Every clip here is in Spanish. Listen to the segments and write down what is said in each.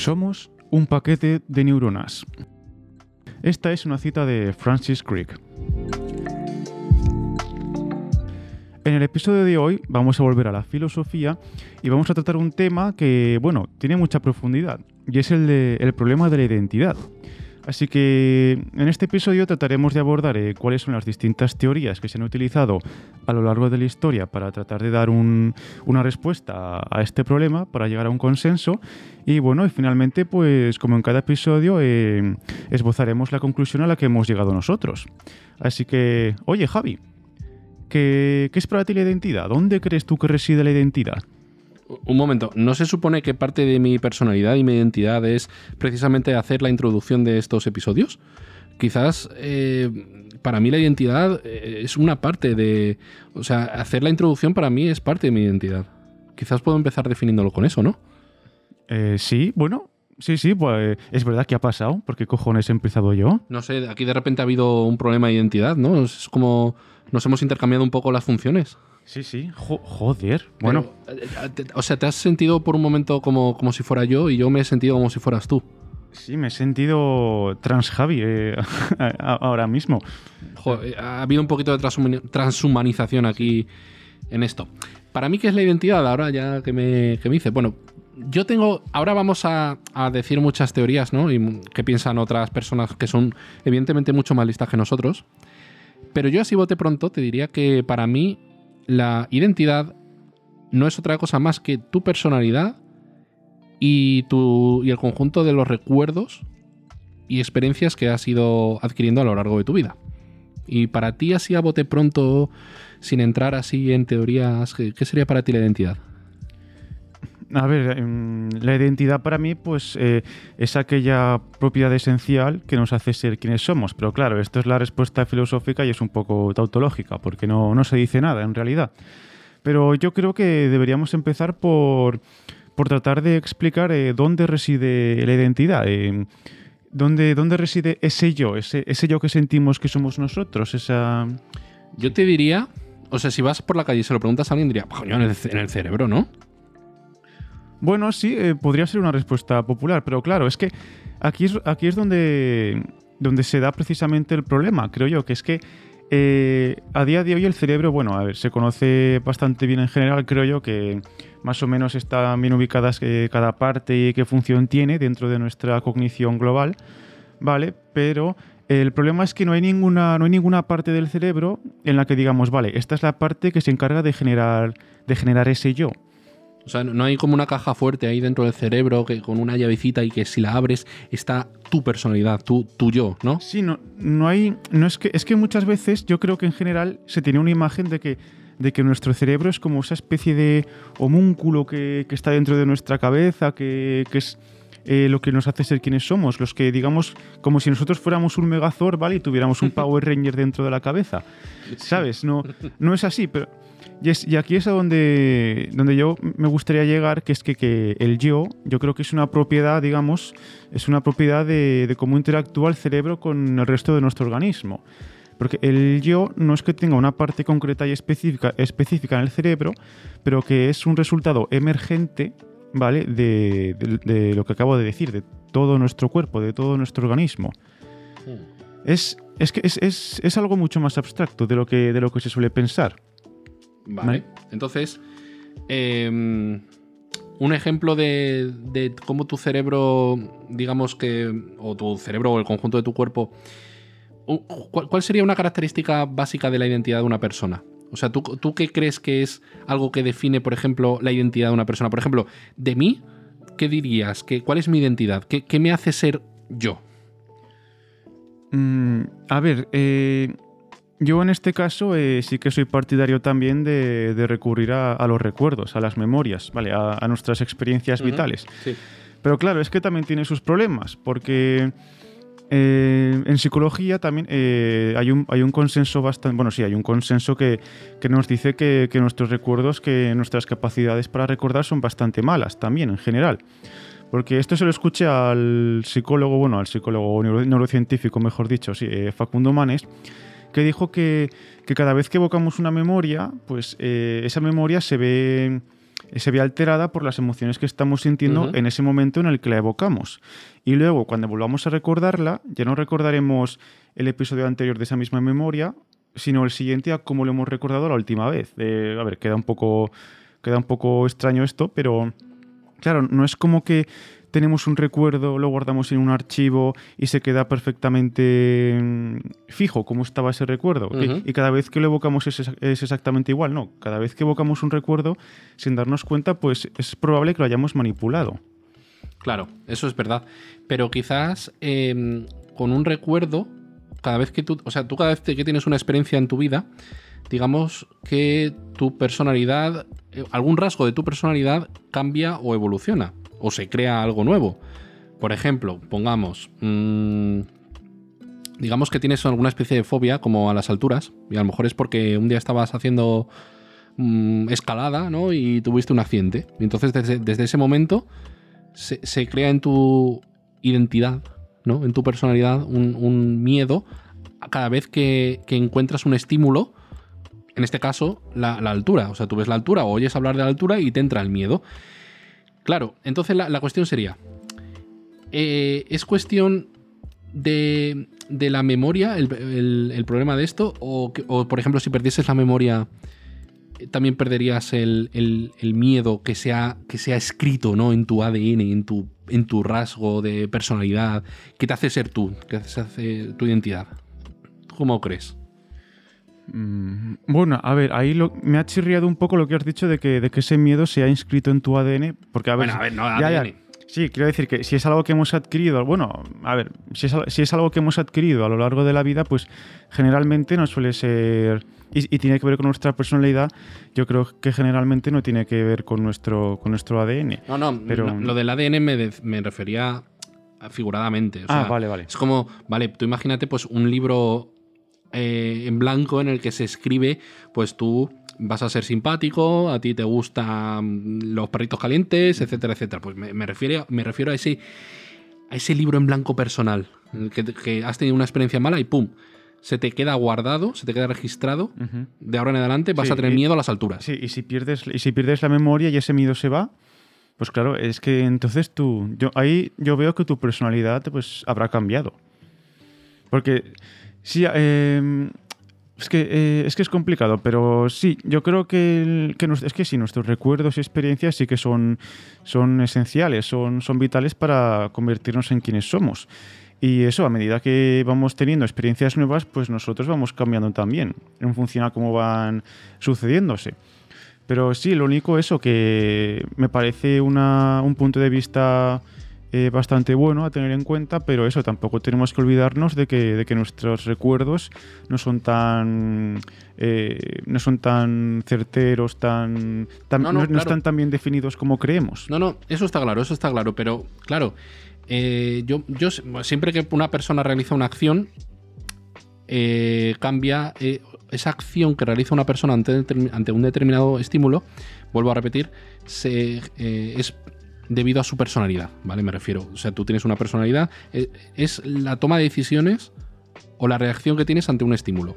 Somos un paquete de neuronas. Esta es una cita de Francis Crick. En el episodio de hoy vamos a volver a la filosofía y vamos a tratar un tema que, bueno, tiene mucha profundidad y es el, de, el problema de la identidad. Así que en este episodio trataremos de abordar eh, cuáles son las distintas teorías que se han utilizado a lo largo de la historia para tratar de dar una respuesta a, este problema, para llegar a un consenso. Y bueno, y finalmente, pues como en cada episodio, eh, esbozaremos la conclusión a la que hemos llegado nosotros. Así que, oye Javi, ¿qué, qué es para ti la identidad? ¿Dónde crees tú que reside la identidad? Un momento, ¿no se supone que parte de mi personalidad y mi identidad es precisamente hacer la introducción de estos episodios? Quizás eh, para mí la identidad eh, es una parte de... O sea, hacer la introducción para mí es parte de mi identidad. Quizás puedo empezar definiéndolo con eso, ¿no? Eh, sí, bueno, sí, sí, pues es verdad que ha pasado. ¿Por qué cojones he empezado yo? No sé, aquí de repente ha habido un problema de identidad, ¿no? Es como nos hemos intercambiado un poco las funciones. Sí, sí, joder. Bueno. Eh, eh, o sea, ¿te has sentido por un momento como, como si fuera yo y yo me he sentido como si fueras tú? Sí, me he sentido trans Javi eh, ahora mismo. ha habido un poquito de transhumanización aquí en esto. Para mí, ¿qué es la identidad? Ahora ya que me, que me dice, bueno, yo tengo, ahora vamos a, a, decir muchas teorías, ¿no? Y que piensan otras personas que son evidentemente mucho más listas que nosotros. Pero yo así bote pronto te diría que para mí la identidad no es otra cosa más que tu personalidad y, tu, y el conjunto de los recuerdos y experiencias que has ido adquiriendo a lo largo de tu vida. Y para ti, así a bote pronto, sin entrar así en teorías, ¿qué sería para ti la identidad? A ver, em, la identidad para mí pues eh, es aquella propiedad esencial que nos hace ser quienes somos. Pero claro, esto es la respuesta filosófica y es un poco tautológica, porque no, no se dice nada en realidad. Pero yo creo que deberíamos empezar por, por tratar de explicar eh, dónde reside la identidad. Eh, dónde, dónde, reside ese yo, ese, ese yo que sentimos que somos nosotros, esa... Yo te diría, o sea, si vas por la calle y se lo preguntas a alguien, diría, coño, en el cerebro, ¿no? Bueno, sí, eh, podría ser una respuesta popular, pero claro, es que aquí es, aquí es donde, donde se da precisamente el problema, creo yo, que es que eh, a día de hoy el cerebro, bueno, a ver, se conoce bastante bien en general, creo yo, que más o menos está bien ubicadas eh, cada parte y qué función tiene dentro de nuestra cognición global, ¿vale? Pero el problema es que no hay ninguna, no hay ninguna parte del cerebro en la que digamos, vale, esta es la parte que se encarga de generar, de generar ese yo. O sea, no hay como una caja fuerte ahí dentro del cerebro que con una llavecita y que si la abres está tu personalidad, tu, tu yo, ¿no? Sí, no, no hay. No es que. Es que muchas veces yo creo que en general se tiene una imagen de que, de que nuestro cerebro es como esa especie de homúnculo que, está dentro de nuestra cabeza, que, es. Eh, lo que nos hace ser quienes somos, los que digamos como si nosotros fuéramos un Megazord, ¿vale? Y tuviéramos un Power Ranger dentro de la cabeza. ¿Sabes? No, no es así, pero y, aquí es a donde, donde yo me gustaría llegar, que es que, el yo, yo creo que es una propiedad, digamos, es una propiedad de, cómo interactúa el cerebro con el resto de nuestro organismo. Porque el yo no es que tenga una parte concreta y específica, específica en el cerebro, pero que es un resultado emergente, ¿vale? De, lo que acabo de decir, de todo nuestro cuerpo, de todo nuestro organismo. Hmm. Es, es que es, es, es, algo mucho más abstracto de lo que, de lo que se suele pensar. Vale. Entonces, em, un ejemplo de, cómo tu cerebro, digamos que, o tu cerebro o el conjunto de tu cuerpo, ¿cuál, sería una característica básica de la identidad de una persona? O sea, ¿tú, ¿tú, qué crees que es algo que define, por ejemplo, la identidad de una persona? Por ejemplo, de mí, ¿qué dirías? ¿Qué, ¿Cuál es mi identidad? ¿Qué, qué me hace ser yo? Mm, a ver, eh, yo en este caso eh, sí que soy partidario también de, recurrir a, los recuerdos, a las memorias, ¿vale? a, nuestras experiencias vitales. Pero claro, es que también tiene sus problemas, porque eh, en psicología también eh, hay, un, hay un consenso bastante, bueno, sí, hay un consenso que, nos dice que, nuestros recuerdos, que nuestras capacidades para recordar son bastante malas también en general. Porque esto se lo escuché al psicólogo, bueno, al psicólogo neurocientífico, mejor dicho, sí, Facundo Manes, que dijo que, cada vez que evocamos una memoria, pues eh, esa memoria se ve, se ve alterada por las emociones que estamos sintiendo en ese momento en el que la evocamos. Y luego, cuando volvamos a recordarla, ya no recordaremos el episodio anterior de esa misma memoria, sino el siguiente a cómo lo hemos recordado la última vez. a ver, queda un poco, queda un poco extraño esto, pero claro, no es como que tenemos un recuerdo, lo guardamos en un archivo y se queda perfectamente mm, fijo cómo estaba ese recuerdo. Y cada vez que lo evocamos es, es, exactamente igual, no. Cada vez que evocamos un recuerdo, sin darnos cuenta, pues es probable que lo hayamos manipulado. Claro, eso es verdad. Pero quizás em, con un recuerdo, cada vez que tú, o sea, tú cada vez que tienes una experiencia en tu vida, digamos que tu personalidad, eh, algún rasgo de tu personalidad cambia o evoluciona o se crea algo nuevo. Por ejemplo, pongamos, mm, digamos que tienes alguna especie de fobia como a las alturas, y a lo mejor es porque un día estabas haciendo mm, escalada, ¿no? Y tuviste un accidente. Y entonces desde, ese momento se, crea en tu identidad, ¿no? En tu personalidad un, miedo a cada vez que, encuentras un estímulo en este caso, la, altura. O sea, tú ves la altura o oyes hablar de la altura y te entra el miedo. Claro, entonces la, cuestión sería, eh, ¿es cuestión de, la memoria el, problema de esto? O, por ejemplo, si perdieses la memoria, también perderías el, miedo que sea, que sea escrito ¿no? en tu ADN, en tu, en tu rasgo de personalidad, que te hace ser tú, que te hace tu identidad. ¿Cómo crees? Mm, bueno, a ver, ahí me ha chirriado un poco lo que has dicho de que, de que ese miedo se ha inscrito en tu ADN. Porque, a ver, bueno, a ver, no ADN. Sí, quiero decir que si es algo que hemos adquirido, bueno, a ver, si es, algo que hemos adquirido a lo largo de la vida, pues generalmente no suele ser. Y, tiene que ver con nuestra personalidad, yo creo que generalmente no tiene que ver con nuestro, con nuestro ADN. No, no, pero, lo del ADN me, me refería figuradamente. ah, vale, vale. Es como, vale, tú imagínate pues un libro eh, en blanco en el que se escribe, pues tú vas a ser simpático, a ti te gustan los perritos calientes, etcétera, etcétera. Pues me, refiero, me refiero a ese, a ese libro en blanco personal, que, has tenido una experiencia mala y ¡pum! Se te queda guardado, se te queda registrado. De ahora en adelante vas a tener miedo a las alturas. Sí, y si pierdes, y si pierdes la memoria y ese miedo se va, pues claro, es que entonces tú. Yo, ahí yo veo que tu personalidad pues, habrá cambiado. Porque Sí, em, es, que, eh, es que es complicado, pero sí, yo creo que, es que sí, nuestros recuerdos y experiencias sí que son, son esenciales, son, son vitales para convertirnos en quienes somos. Y eso, a medida que vamos teniendo experiencias nuevas, pues nosotros vamos cambiando también, en función a cómo van sucediéndose. Pero sí, lo único eso, que me parece una, un punto de vista eh, bastante bueno a tener en cuenta, pero eso, tampoco tenemos que olvidarnos de que, de que nuestros recuerdos no son tan eh, no son tan certeros, tan, no, están tan bien definidos como creemos. No, no, eso está claro, eso está claro, pero claro, eh, yo, yo siempre que una persona realiza una acción, cambia esa acción que realiza una persona ante, ante, un determinado estímulo, vuelvo a repetir, se, es debido a su personalidad, ¿vale? Me refiero. O sea, tú tienes una personalidad, eh, es la toma de decisiones o la reacción que tienes ante un estímulo.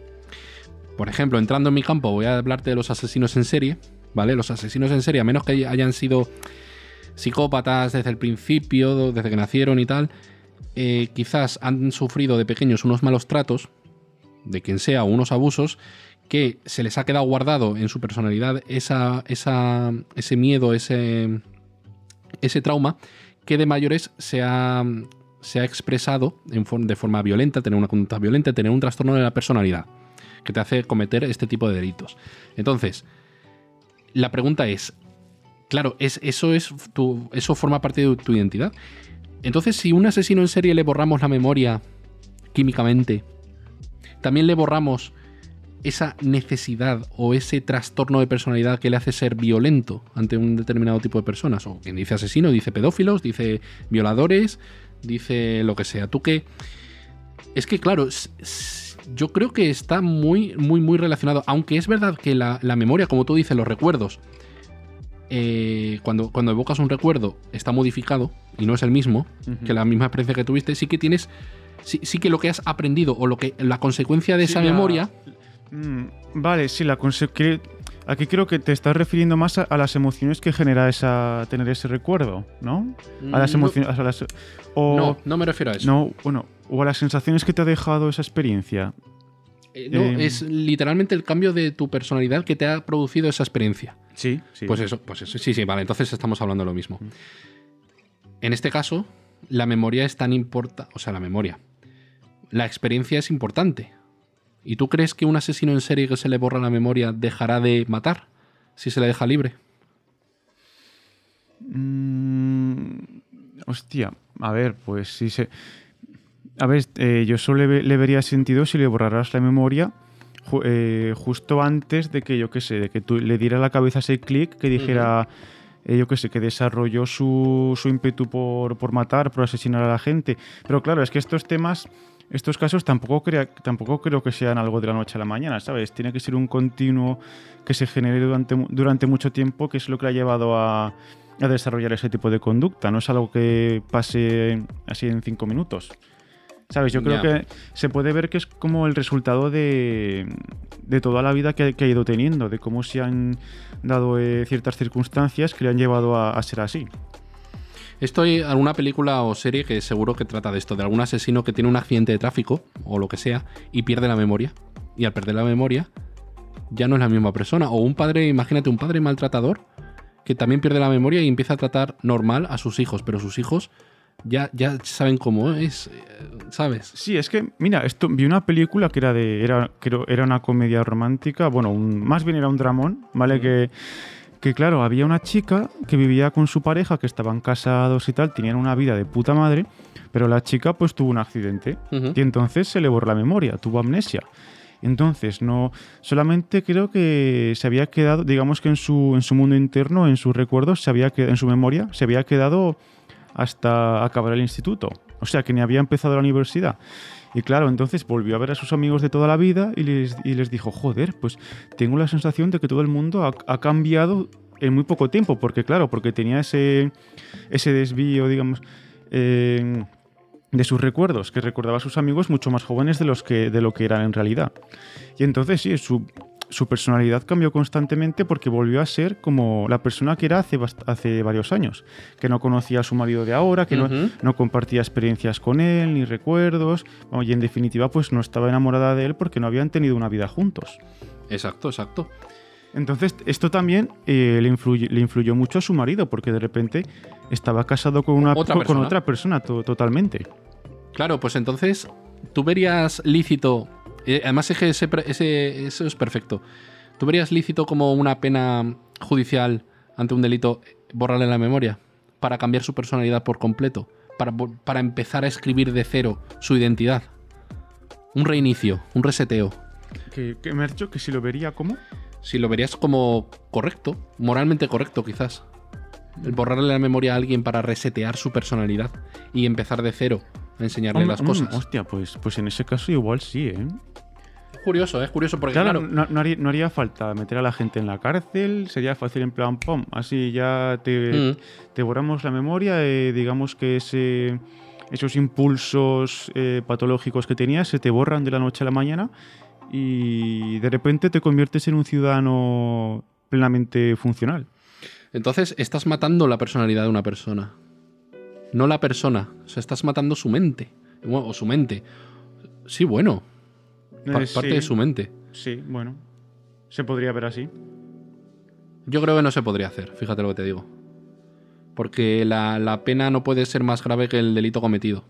Por ejemplo, entrando en mi campo, voy a hablarte de los asesinos en serie, ¿vale? Los asesinos en serie, a menos que hayan sido psicópatas desde el principio, desde que nacieron y tal, eh, quizás han sufrido de pequeños unos malos tratos, de quien sea, unos abusos, que se les ha quedado guardado en su personalidad esa, ese miedo, ese, ese trauma que de mayores se ha, se ha expresado de forma violenta, tener una conducta violenta, tener un trastorno de la personalidad que te hace cometer este tipo de delitos. Entonces, la pregunta es, claro, es, eso, es tu, eso forma parte de tu identidad. Entonces, si un asesino en serie le borramos la memoria químicamente, también le borramos esa necesidad o ese trastorno de personalidad que le hace ser violento ante un determinado tipo de personas. O quien dice asesino, dice pedófilos, dice violadores, dice lo que sea. Tú que... Es que claro, yo creo que está muy, muy, muy relacionado. Aunque es verdad que la, memoria, como tú dices, los recuerdos, eh, cuando, cuando evocas un recuerdo está modificado y no es el mismo que la misma experiencia que tuviste, sí que tienes... Sí, que lo que has aprendido o lo que la consecuencia de esa memoria Mm, vale, sí, la Aquí creo que te estás refiriendo más a, a las emociones que genera esa, tener ese recuerdo, ¿no? A las Mm, no- emociones. a las- o, No, no me refiero a eso. no, bueno, o a las sensaciones que te ha dejado esa experiencia. Eh, no, eh, es literalmente el cambio de tu personalidad que te ha producido esa experiencia. Sí, sí. Pues eso, pues eso. Sí, sí, vale, entonces estamos hablando de lo mismo. En este caso, la memoria es tan importante. O sea, la memoria. La experiencia es importante. ¿Y tú crees que un asesino en serie que se le borra la memoria dejará de matar si se le deja libre? Mm, hostia, a ver, pues si se. A ver, eh, yo solo le, ve- le vería sentido si le borraras la memoria ju- eh, justo antes de que, yo qué sé, de que tú le dieras la cabeza ese clic que dijera, eh, yo qué sé, que desarrolló su, su ímpetu por, por matar, por asesinar a la gente. Pero claro, es que estos temas, estos casos tampoco, crea- tampoco creo que sean algo de la noche a la mañana, ¿sabes? Tiene que ser un continuo que se genere durante, durante mucho tiempo, que es lo que le ha llevado a, a desarrollar ese tipo de conducta. No es algo que pase así en cinco minutos. ¿Sabes? Yo creo que se puede ver que es como el resultado de, de toda la vida que, que ha ido teniendo, de cómo se han dado eh, ciertas circunstancias que le han llevado a, a ser así. Esto hay alguna película o serie que seguro que trata de esto, de algún asesino que tiene un accidente de tráfico o lo que sea y pierde la memoria. Y al perder la memoria ya no es la misma persona. O un padre, imagínate, un padre maltratador que también pierde la memoria y empieza a tratar normal a sus hijos, pero sus hijos ya, ya saben cómo es, eh, ¿sabes? Sí, es que, mira, esto vi una película que era de. Era, creo, era una comedia romántica. Bueno, un- más bien era un dramón, ¿vale? Que, que claro, había una chica que vivía con su pareja, que estaban casados y tal, tenían una vida de puta madre, pero la chica pues tuvo un accidente. Y entonces se le borró la memoria, tuvo amnesia. Entonces, no. Solamente creo que se había quedado, digamos que en su, en su mundo interno, en sus recuerdos, se había quedado, en su memoria, se había quedado hasta acabar el instituto. O sea, que ni había empezado la universidad. Y claro, entonces volvió a ver a sus amigos de toda la vida y les, y les dijo, joder, pues tengo la sensación de que todo el mundo ha, cambiado en muy poco tiempo. Porque claro, porque tenía ese, ese desvío, digamos, de sus recuerdos, que recordaba a sus amigos mucho más jóvenes de, los que, de lo que eran en realidad. Y entonces sí, su, su personalidad cambió constantemente porque volvió a ser como la persona que era hace, hace varios años, que no conocía a su marido de ahora, que no- no, compartía experiencias con él, ni recuerdos, y en definitiva pues no estaba enamorada de él porque no habían tenido una vida juntos. Exacto, exacto. Entonces, esto también eh, le, influye- le influyó mucho a su marido, porque de repente estaba casado con, una, Otra con- con persona. otra persona to- totalmente. Claro, pues entonces tú verías lícito. Eh, además, es que ese, eso es perfecto. ¿Tú verías lícito como una pena judicial ante un delito borrarle la memoria? Para cambiar su personalidad por completo. Para, para empezar a escribir de cero su identidad. Un reinicio, un reseteo. Que, que me ha dicho que si lo vería como. Si lo verías como correcto, moralmente correcto quizás. El borrarle la memoria a alguien para resetear su personalidad y empezar de cero enseñarle Hombre, las mm, cosas. hostia, pues, pues en ese caso igual sí, ¿eh? Curioso, es curioso porque Claro, claro, No, no haría, no haría falta meter a la gente en la cárcel, sería fácil en plan, pum, así ya te, Mm. te borramos la memoria, eh, digamos que ese, esos impulsos eh, patológicos que tenías se te borran de la noche a la mañana y de repente te conviertes en un ciudadano plenamente funcional. Entonces estás matando la personalidad de una persona. No la persona. O sea, estás matando su mente. Bueno, O su mente. Sí, bueno. pa- Eh, parte de su mente. Sí, bueno, se podría ver así. Yo creo que no se podría hacer, fíjate lo que te digo. Porque la, la pena no puede ser más grave que el delito cometido.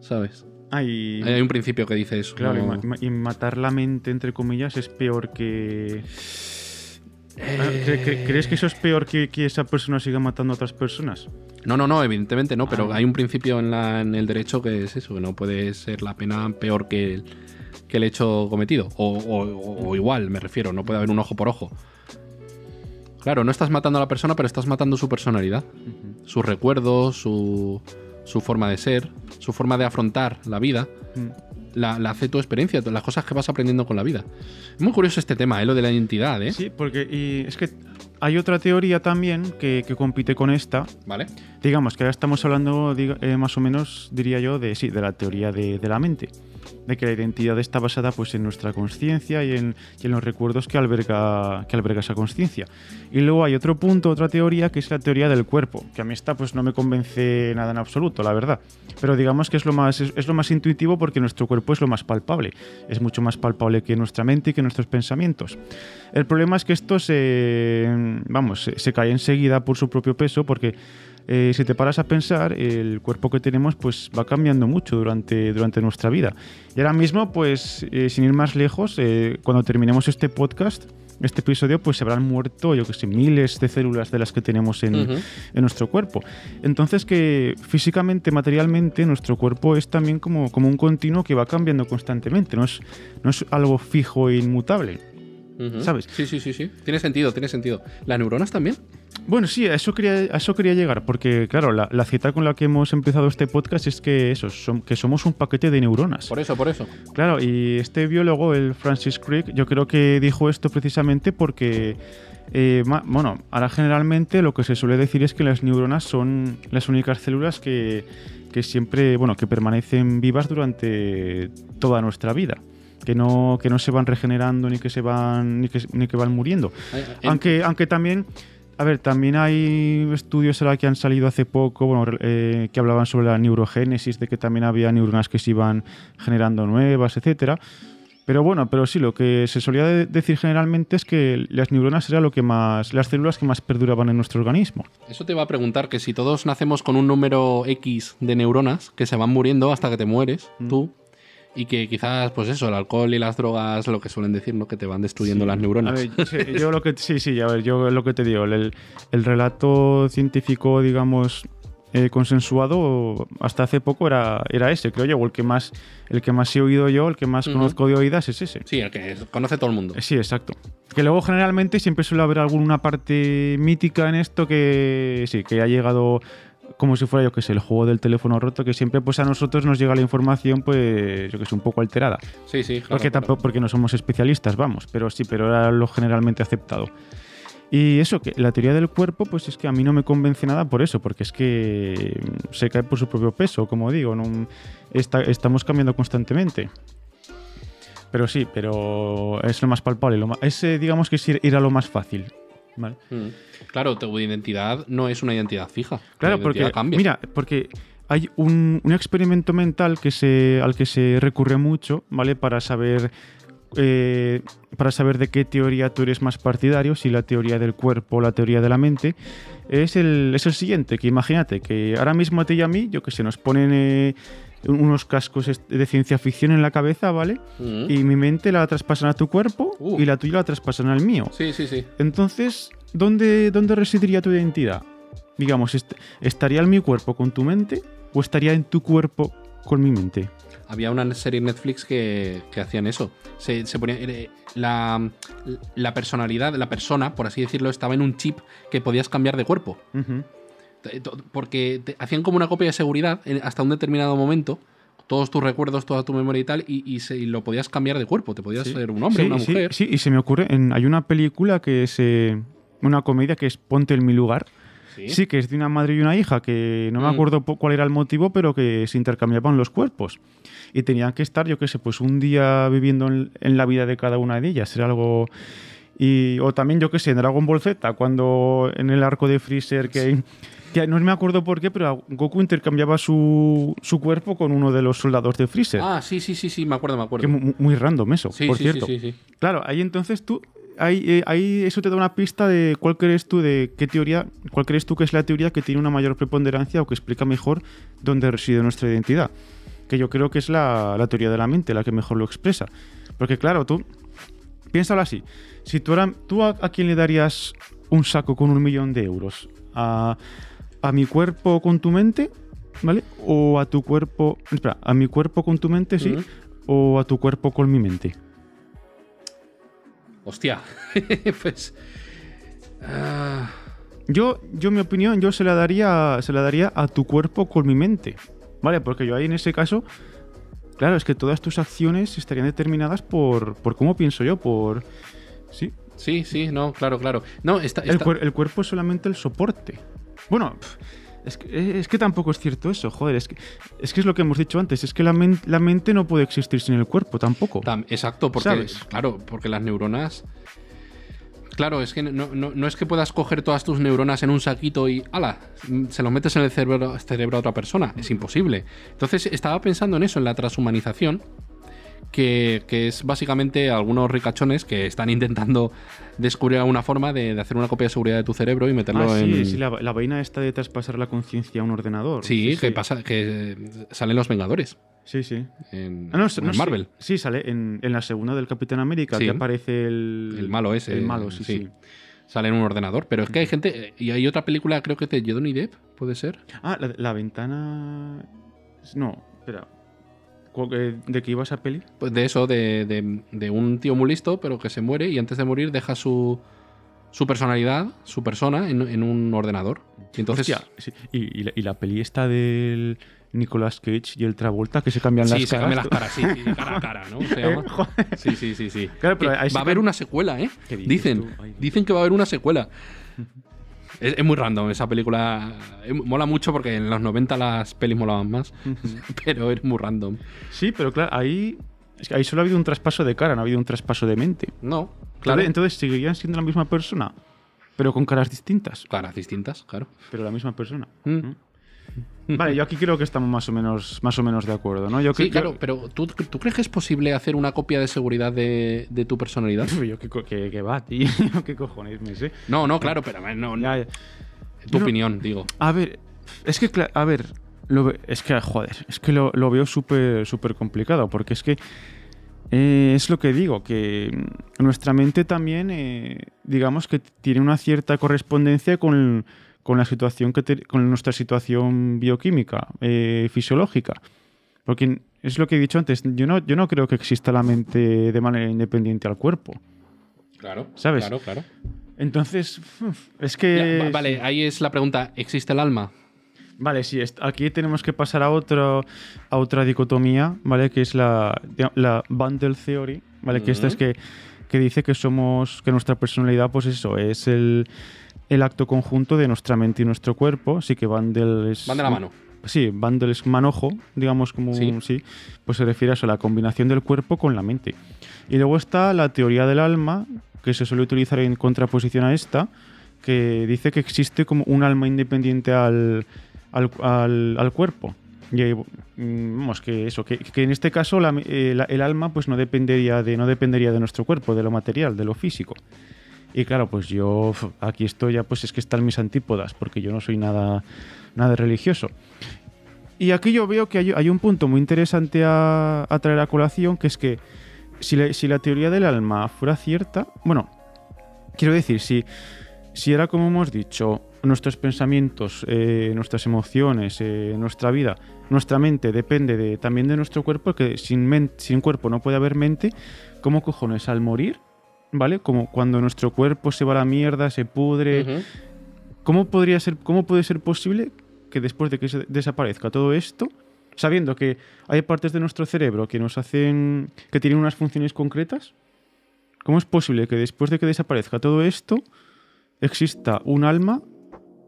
¿Sabes? Ah, y, Hay un principio que dice eso. claro, y no- ma- ma- y matar la mente, entre comillas, es peor que... Ah, ¿cre- cre- ¿Crees que eso es peor que, que esa persona siga matando a otras personas? No, no, no, evidentemente no, pero Ah. hay un principio en, la- en el derecho que es eso, que no puede ser la pena peor que el, que el hecho cometido. O, o- o igual, me refiero, no puede haber un ojo por ojo. Claro, no estás matando a la persona, pero estás matando su personalidad, sus recuerdos, su, su forma de ser, su forma de afrontar la vida. Mm. La, la hace tu experiencia, las cosas que vas aprendiendo con la vida. Es muy curioso este tema, ¿eh? lo de la identidad, ¿eh? Sí, porque y es que hay otra teoría también que, que compite con esta. ¿Vale? Digamos que ahora estamos hablando diga- eh, más o menos, diría yo, de sí, de la teoría de, de la mente. De que la identidad está basada pues, en nuestra conciencia y en, y en los recuerdos que alberga, que alberga esa conciencia. Y luego hay otro punto, otra teoría, que es la teoría del cuerpo, que a mí esta pues, no me convence nada en absoluto, la verdad. Pero digamos que es lo, más, es, lo más intuitivo porque nuestro cuerpo es lo más palpable. Es mucho más palpable que nuestra mente y que nuestros pensamientos. El problema es que esto se, vamos, se cae enseguida por su propio peso porque eh, si te paras a pensar, el cuerpo que tenemos pues va cambiando mucho durante, durante nuestra vida. Y ahora mismo, pues eh, sin ir más lejos, eh, cuando terminemos este podcast, este episodio, pues se habrán muerto, yo que sé, miles de células de las que tenemos en, en nuestro cuerpo. Entonces que físicamente, materialmente, nuestro cuerpo es también como, como un continuo que va cambiando constantemente, no es, no es algo fijo e inmutable. ¿Sabes? Sí, sí, sí, sí. Tiene sentido, tiene sentido. ¿Las neuronas también? Bueno, sí, a eso quería, a eso quería llegar, porque claro, la, la cita con la que hemos empezado este podcast es que eso, son, que somos un paquete de neuronas. Por eso, por eso. Claro, y este biólogo, el Francis Crick, yo creo que dijo esto precisamente porque, eh, ma- bueno, ahora generalmente lo que se suele decir es que las neuronas son las únicas células que, que siempre, bueno, que permanecen vivas durante toda nuestra vida. Que no, que no se van regenerando ni que se van ni que, ni que van muriendo. En- Aunque, aunque también, a ver, también hay estudios ahora que han salido hace poco, bueno, eh, que hablaban sobre la neurogénesis, de que también había neuronas que se iban generando nuevas, etcétera. Pero bueno, pero sí, lo que se solía de- decir generalmente es que las neuronas eran lo que más, las células que más perduraban en nuestro organismo. Eso te va a preguntar que si todos nacemos con un número X de neuronas que se van muriendo hasta que te mueres, Mm. tú, y que quizás, pues eso, el alcohol y las drogas, lo que suelen decir, ¿no? Que te van destruyendo las A neuronas. ver, sí, yo lo que sí, sí, a ver, yo lo que te digo, el, el relato científico, digamos, eh, consensuado hasta hace poco era, era ese, creo yo, o el que más, el que más he oído yo, el que más conozco de oídas es ese. Sí, el que conoce todo el mundo. Sí, exacto. Que luego generalmente siempre suele haber alguna parte mítica en esto que sí, que ha llegado como si fuera yo que sé, el juego del teléfono roto, que siempre pues a nosotros nos llega la información pues yo que sé, un poco alterada. Sí, sí, claro. Porque claro. tampoco porque no somos especialistas, vamos, pero sí, pero era lo generalmente aceptado. Y eso, que la teoría del cuerpo, pues es que a mí no me convence nada por eso, porque es que se cae por su propio peso, como digo, no, está- estamos cambiando constantemente. Pero sí, pero es lo más palpable, lo más, ese digamos que es ir, ir a lo más fácil. ¿Vale? Mm. Claro, tu identidad no es una identidad fija. Claro, porque cambia. mira, porque hay un, un experimento mental que se, al que se recurre mucho, ¿vale? Para saber eh, para saber de qué teoría tú eres más partidario, si la teoría del cuerpo o la teoría de la mente, es el, es el siguiente, que imagínate que ahora mismo a ti y a mí, yo que sé, nos ponen eh, unos cascos de ciencia ficción en la cabeza, ¿vale? Y mi mente la traspasan a tu cuerpo Uh. y la tuya la traspasan al mío. Sí, sí, sí. Entonces, ¿dónde, dónde residiría tu identidad? Digamos, est- ¿estaría en mi cuerpo con tu mente o estaría en tu cuerpo con mi mente? Había una serie en Netflix que, que hacían eso. Se, se ponía, eh, la, la personalidad, la persona, por así decirlo, estaba en un chip que podías cambiar de cuerpo. Porque te hacían como una copia de seguridad hasta un determinado momento. Todos tus recuerdos, toda tu memoria y tal, y, y se- y lo podías cambiar de cuerpo. Te podías Sí. ser un hombre, Sí, una sí, mujer. Sí, y se me ocurre, en- hay una película que es eh, una comedia que es Ponte en mi lugar. Sí. Sí, que es de una madre y una hija, que no me Mm. acuerdo cuál era el motivo, pero que se intercambiaban los cuerpos. Y tenían que estar, yo qué sé, pues un día viviendo en, en la vida de cada una de ellas. Era algo... Y, o también, yo qué sé, en Dragon Ball Z, cuando en el arco de Freezer, que, que no me acuerdo por qué, pero Goku intercambiaba su, su cuerpo con uno de los soldados de Freezer. Ah, sí, sí, sí, sí, me acuerdo, me acuerdo. mu- muy, random eso, Sí, por sí, cierto. sí, sí, sí. Claro, ahí entonces tú, ahí, eh, ahí eso te da una pista de cuál crees tú, de qué teoría, cuál crees tú que es la teoría que tiene una mayor preponderancia o que explica mejor dónde reside nuestra identidad. Que yo creo que es la, la teoría de la mente la que mejor lo expresa. Porque claro, tú, piénsalo así, si tú, ahora- tú a, a quién le darías un saco con un millón de euros, a, a mi cuerpo con tu mente, ¿vale? O a tu cuerpo, espera, a mi cuerpo con tu mente, sí, o a tu cuerpo con mi mente. Hostia. pues. ah, Yo, yo mi opinión, yo se la daría, se la daría a tu cuerpo con mi mente, ¿vale? Porque yo ahí en ese caso, claro, es que todas tus acciones estarían determinadas por, por cómo pienso yo, por, sí, Sí, sí, no, claro, claro. No, está, El, está- cuer- el cuerpo es solamente el soporte. Bueno, es que, es que tampoco es cierto eso, joder. Es que, es que es lo que hemos dicho antes. Es que la, men- la mente no puede existir sin el cuerpo tampoco. tam- exacto, porque, ¿Sabes? claro, porque las neuronas. Claro, es que no, no- no es que puedas coger todas tus neuronas en un saquito y ¡ala! Se los metes en el cerebro, cerebro a otra persona. Es imposible. Entonces estaba pensando en eso, en la transhumanización, que, que es básicamente algunos ricachones que están intentando descubrir alguna forma de, de hacer una copia de seguridad de tu cerebro y meterlo Ah, sí, en. sí, la, la vaina esta de traspasar la conciencia a un ordenador. Sí, que pasa, que salen los Vengadores Sí, sí. en, Ah, no, en no, sí. Marvel. Sí, sale en, en la segunda del Capitán América, que aparece el... El malo ese. El malo, sí, sí. Sale en un ordenador. Pero es que hay gente. Y hay otra película, creo que de Johnny Depp, ¿puede ser? Ah, la, la ventana... No, espera. Eh, ¿De qué iba esa peli? Pues de eso, de, de- de un tío muy listo, pero que se muere y antes de morir deja su, su personalidad, su persona, en, en un ordenador. Y entonces. Hostia, sí. y, y la, y la peli esta del Nicolas Cage y el Travolta que se cambian Sí, las se caras. cambian las caras, sí, sí, cara a cara, ¿no? Se Eh, llama. Sí, sí, sí, sí. Claro, pero va a haber una secuela, ¿eh? ¿Qué dices Dicen, dicen que va a haber una secuela. Es, es muy random esa película. Mola mucho porque en los 90 las pelis molaban más, pero es muy random. Sí, pero claro, ahí... Es que ahí solo ha habido un traspaso de cara, no ha habido un traspaso de mente. No, Claro. Entonces seguirían siendo la misma persona, pero con caras distintas, Caras distintas, claro. pero la misma persona. Mm. Vale, yo aquí creo que estamos más o menos, más o menos de acuerdo, ¿no? Yo Sí, claro, pero ¿tú, ¿tú crees que es posible hacer una copia de seguridad de, de tu personalidad? Yo qué, co- qué- qué va, tío. ¿Qué cojones me sé? No, no, claro, pero no, no, Ya, ya. tu No. opinión, digo. A ver, es que, a ver, lo es que, joder, es que lo, lo veo súper, súper complicado, porque es que eh, es lo que digo, que nuestra mente también, eh, digamos que tiene una cierta correspondencia con, con la situación que te- con nuestra situación bioquímica, eh, fisiológica. Porque es lo que he dicho antes, yo no, yo no creo que exista la mente de manera independiente al cuerpo. Claro, ¿Sabes? Claro, claro. Entonces, es que... Ya, vale, ahí es la pregunta, ¿existe el alma? Vale, sí, aquí tenemos que pasar a, otro, a otra dicotomía, ¿vale? Que es la, la bundle theory, ¿vale? Que esta es que, que dice que somos, que nuestra personalidad, pues eso, es el, el acto conjunto de nuestra mente y nuestro cuerpo, sí que bundle es... Van de la mano. Sí, bundle es manojo, digamos como Sí. sí, pues se refiere a eso, la combinación del cuerpo con la mente. Y luego está la teoría del alma, que se suele utilizar en contraposición a esta, que dice que existe como un alma independiente al, al, al- al cuerpo. Y mm, vamos, que eso, que, que en este caso la- eh, la- el alma pues no dependería de, no dependería de nuestro cuerpo, de lo material, de lo físico. Y claro, pues yo aquí estoy ya, pues es que están mis antípodas, porque yo no soy nada, nada religioso. Y aquí yo veo que hay, un punto muy interesante a, traer a colación, que es que si la, si la teoría del alma fuera cierta, bueno, quiero decir, si, si era como hemos dicho, nuestros pensamientos, eh, nuestras emociones, eh, nuestra vida, nuestra mente depende de, también de nuestro cuerpo, que sin, sin cuerpo no puede haber mente, ¿cómo cojones al morir? ¿Vale? Como cuando nuestro cuerpo se va a la mierda, se pudre. ¿Cómo podría ser, cómo puede ser posible que después de que se desaparezca todo esto, sabiendo que hay partes de nuestro cerebro que nos hacen, que tienen unas funciones concretas, cómo es posible que después de que desaparezca todo esto exista un alma,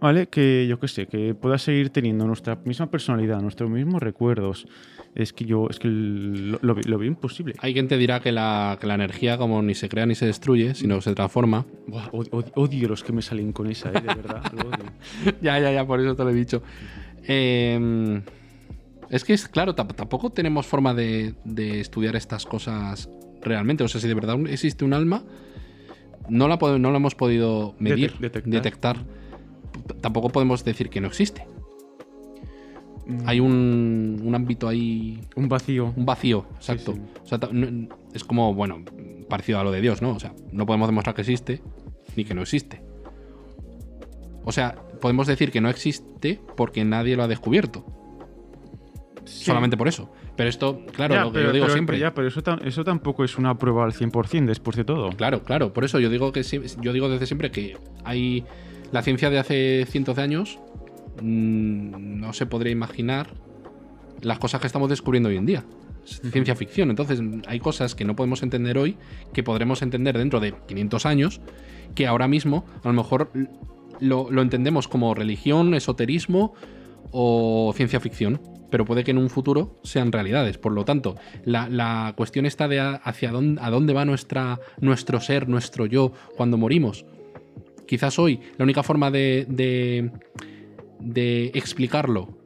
¿vale? Que yo qué sé, que pueda seguir teniendo nuestra misma personalidad, nuestros mismos recuerdos. Es que yo, es que lo, lo, lo veo imposible. Hay quien te dirá que la, que la energía como ni se crea ni se destruye, sino se transforma. Buah, od- od- odio los que me salen con esa, ¿eh? de verdad. lo odio. ya, ya, ya, por eso te lo he dicho. Eh, es que es claro, tamp- tampoco tenemos forma de, de estudiar estas cosas realmente. O sea, si de verdad existe un alma, no la, no la hemos podido medir, Detec- detectar. detectar. Tampoco podemos decir que no existe. Mm, Hay un, un ámbito ahí, un vacío. un vacío, exacto. sí. O sea, ta- no- es como, bueno, parecido a lo de Dios, ¿no? O sea, no podemos demostrar que existe ni que no existe. O sea, podemos decir que no existe porque nadie lo ha descubierto. Sí. Solamente por eso. Pero esto, claro, Ya, lo que pero, yo digo pero- siempre. ya, pero eso, eso tampoco es una prueba al 100% después de todo. Claro, claro. Por eso yo digo que yo digo desde siempre que hay la ciencia de hace cientos de años mm, no se podría imaginar las cosas que estamos descubriendo hoy en día. ciencia ficción. Entonces, hay cosas que no podemos entender hoy que podremos entender dentro de 500 años, que ahora mismo a lo mejor lo, lo entendemos como religión, esoterismo o ciencia ficción. Pero puede que en un futuro sean realidades. Por lo tanto, la, la cuestión está de hacia dónde, a dónde va nuestra, nuestro ser, nuestro yo, cuando morimos. Quizás hoy la única forma de, de, de explicarlo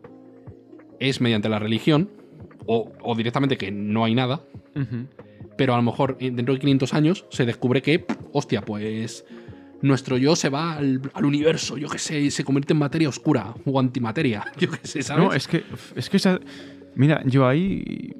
es mediante la religión, o, o directamente que no hay nada, pero a lo mejor eh, dentro de 500 años se descubre que, hostia, pues nuestro yo se va al, al universo, yo qué sé, y se convierte en materia oscura o antimateria, yo qué sé, ¿sabes? No, es que, es que esa- mira, yo ahí...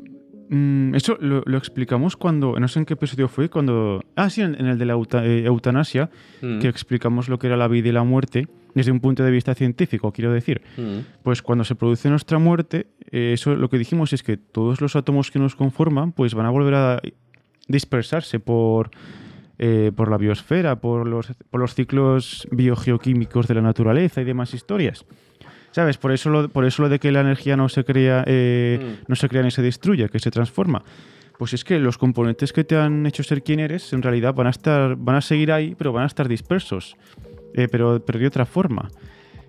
mm, eso lo, lo explicamos cuando, no sé en qué episodio fue, cuando... Ah, sí, en, en el de la euta- eh, eutanasia, Mm, que explicamos lo que era la vida y la muerte, desde un punto de vista científico, quiero decir. mm, Pues cuando se produce nuestra muerte, eh, eso lo que dijimos es que todos los átomos que nos conforman, pues van a volver a dispersarse por, eh, por la biosfera, por los, por los ciclos biogeoquímicos de la naturaleza y demás historias. ¿Sabes? Por eso lo, por eso lo de que la energía no se crea, eh, Mm. no se crea ni se destruye, que se transforma. Pues es que los componentes que te han hecho ser quien eres, en realidad van a estar, van a seguir ahí, pero van a estar dispersos. Eh, pero, pero de otra forma.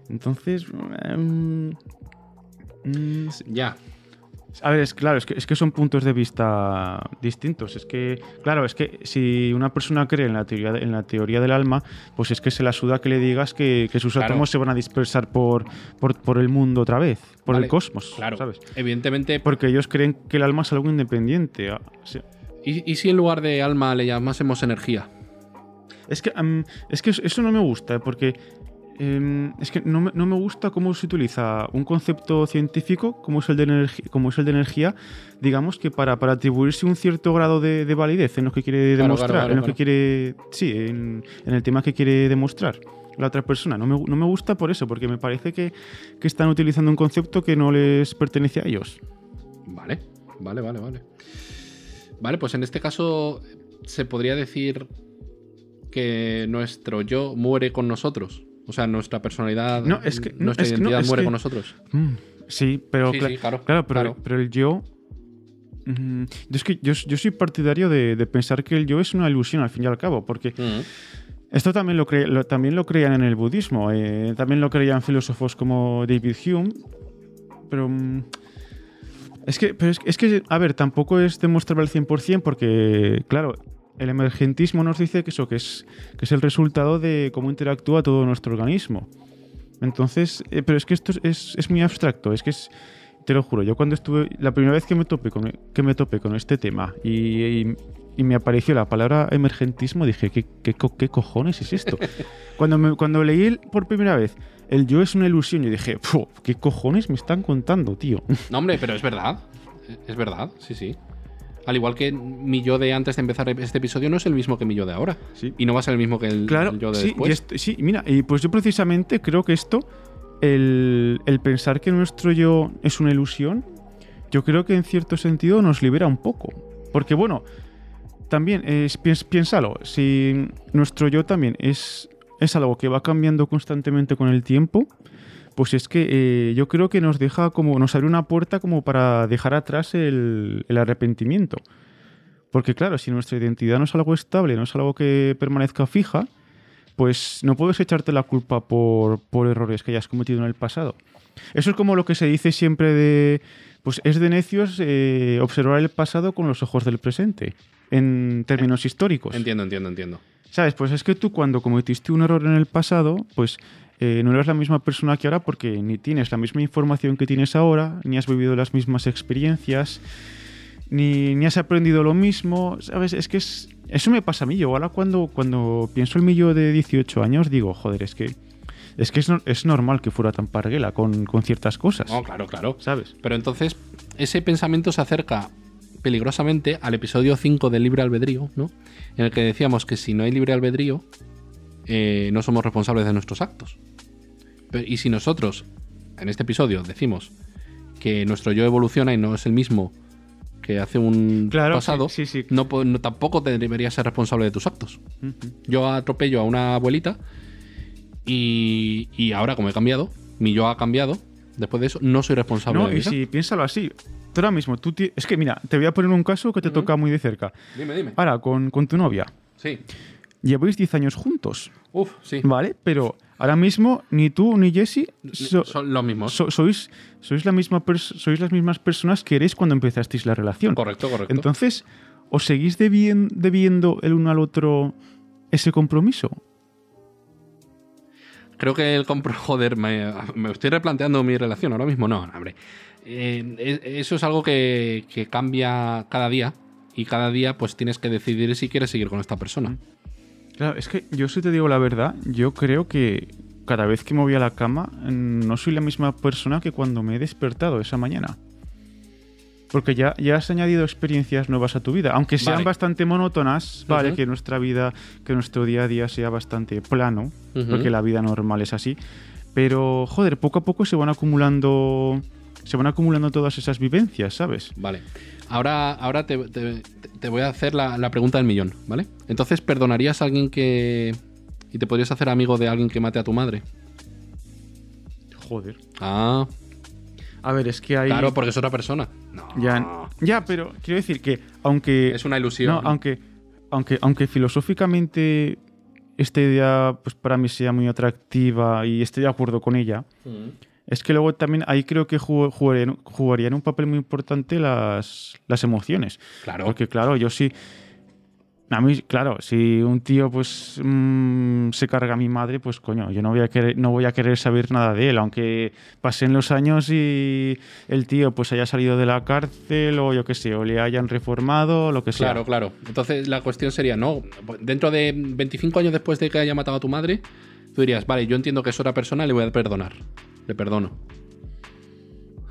Entonces. em, mm, Ya. A ver, es claro, es que, es que son puntos de vista distintos. Es que, claro, es que si una persona cree en la teoría, de- en la teoría del alma, pues es que se la suda que le digas que, que sus Claro. átomos se van a dispersar por, por, por el mundo otra vez, por Vale, el cosmos, Claro. ¿sabes? Evidentemente, Porque ellos creen que el alma es algo independiente. ah. ¿y, y si en lugar de alma le llamásemos energía? Es que, es que eso- eso no me gusta, porque em, es que no me, no me gusta cómo se utiliza un concepto científico como es el de, energi- como es el de energía, digamos que para, para atribuirse un cierto grado de, de validez en lo que quiere Claro, demostrar, claro, claro, en lo que quiere, sí, en, en el tema que quiere demostrar la otra persona. No me, no me gusta por eso, porque me parece que, que están utilizando un concepto que no les pertenece a ellos. Vale, vale, vale, vale. Vale, pues en este caso se podría decir que nuestro yo muere con nosotros. O sea, nuestra personalidad, No, es que- no, nuestra es que no, identidad muere que- con nosotros. Mm, sí, pero Sí, cla- sí, claro, claro, pero, claro. pero el yo. mm, yo es que yo, yo soy partidario de, de pensar que el yo es una ilusión al fin y al cabo, porque Mm. esto también lo, cre- lo- también lo creían en el budismo, eh, también lo creían filósofos como David Hume, pero. es que, pero es, es que, a ver, tampoco es demostrable al 100% porque, claro, el emergentismo nos dice que eso, que es, que es el resultado de cómo interactúa todo nuestro organismo. Entonces, eh, pero es que esto es, es, muy abstracto, es que es, te lo juro, yo cuando estuve, la primera vez que me topé con, que me topé con este tema y, y- y me apareció la palabra emergentismo, dije, ¿qué, qué, qué cojones es esto? cuando, me- cuando leí por primera vez, el yo es una ilusión, yo dije, "Fu, ¿qué cojones me están contando, tío? No, hombre, pero es verdad. Es verdad, sí, sí. Al igual que mi yo de antes de empezar este episodio no es el mismo que mi yo de ahora. Sí. Y no va a ser el mismo que el, Claro, el yo de sí, y después. esto- sí, mira, y pues yo precisamente creo que esto, el, el pensar que nuestro yo es una ilusión, yo creo que en cierto sentido nos libera un poco. Porque bueno, también es, piénsalo, si nuestro yo también es, es algo que va cambiando constantemente con el tiempo, pues es que eh, yo creo que nos deja como, nos abre una puerta como para dejar atrás el, el arrepentimiento. Porque claro, si nuestra identidad no es algo estable, no es algo que permanezca fija, pues no puedes echarte la culpa por, por errores que hayas cometido en el pasado. Eso es como lo que se dice siempre de, pues es de necios eh, observar el pasado con los ojos del presente, en términos históricos. Entiendo, entiendo, entiendo. ¿Sabes? Pues es que tú cuando cometiste un error en el pasado, pues eh, no eres la misma persona que ahora porque ni tienes la misma información que tienes ahora, ni has vivido las mismas experiencias, ni, ni has aprendido lo mismo, ¿sabes? Es que es, eso me pasa a mí. Yo ahora cuando, cuando pienso en mi yo de 18 años digo, joder, es que es, que es, no- es normal que fuera tan parguela con, con ciertas cosas, No, claro, claro. ¿sabes? Pero entonces, ese pensamiento se acerca peligrosamente al episodio 5 del libre albedrío, ¿no? En el que decíamos que si no hay libre albedrío, eh, no somos responsables de nuestros actos. Y si nosotros, en este episodio, decimos que nuestro yo evoluciona y no es el mismo que hace un Claro, pasado, sí, sí, sí. No, no- tampoco te deberías ser responsable de tus actos. Yo atropello a una abuelita y, y ahora, como he cambiado, mi yo ha cambiado, Después de eso, no soy responsable No, de y vida. si piénsalo así, tú ahora mismo, tú es que mira, te voy a poner un caso que te toca muy de cerca. Dime, dime. Ahora, con, con tu novia, Sí. Lleváis 10 años juntos, Uf, sí. ¿vale? Pero ahora mismo ni tú ni Jesse so- Son los mismos. so- sois, sois, la misma sois las mismas personas que erais cuando empezasteis la relación. correcto, correcto. Entonces, ¿os seguís debien- debiendo el uno al otro ese compromiso? Creo que el compro. Joder, me, me estoy replanteando mi relación ahora mismo. No, hombre. Eh, e- eso es algo que, que cambia cada día. Y cada día, pues tienes que decidir si quieres seguir con esta persona. Claro, es que yo si te digo la verdad, yo creo que cada vez que me voy a la cama mm, no soy la misma persona que cuando me he despertado esa mañana. Porque ya, ya has añadido experiencias nuevas a tu vida, aunque sean Vale. bastante monótonas, vale, que nuestra vida, que nuestro día a día sea bastante plano, porque la vida normal es así. Pero, joder, poco a poco se van acumulando, se van acumulando todas esas vivencias, ¿sabes? Vale. Ahora, ahora te, te- te voy a hacer la, la pregunta del millón, ¿vale? Entonces, ¿perdonarías a alguien que. y te podrías hacer amigo de alguien que mate a tu madre? Joder. Ah, A ver, es que hay... claro, porque es otra persona. No. Ya, ya, pero quiero decir que aunque Es una ilusión. no, aunque aunque aunque filosóficamente esta idea pues para mí sea muy atractiva y estoy de acuerdo con ella, Mm. Es que luego también ahí creo que ju- jugarían, jugarían un papel muy importante las, las emociones. Claro. Porque claro, yo sí a mí, claro, si un tío pues mm, se carga a mi madre, pues coño, yo no voy a querer, no voy a querer saber nada de él, aunque pasen los años y el tío pues haya salido de la cárcel o yo qué sé, o le hayan reformado, lo que sea. Claro, claro. Entonces la cuestión sería, no, dentro de 25 años después de que haya matado a tu madre, tú dirías, vale, yo entiendo que es otra persona, le voy a perdonar. Le perdono.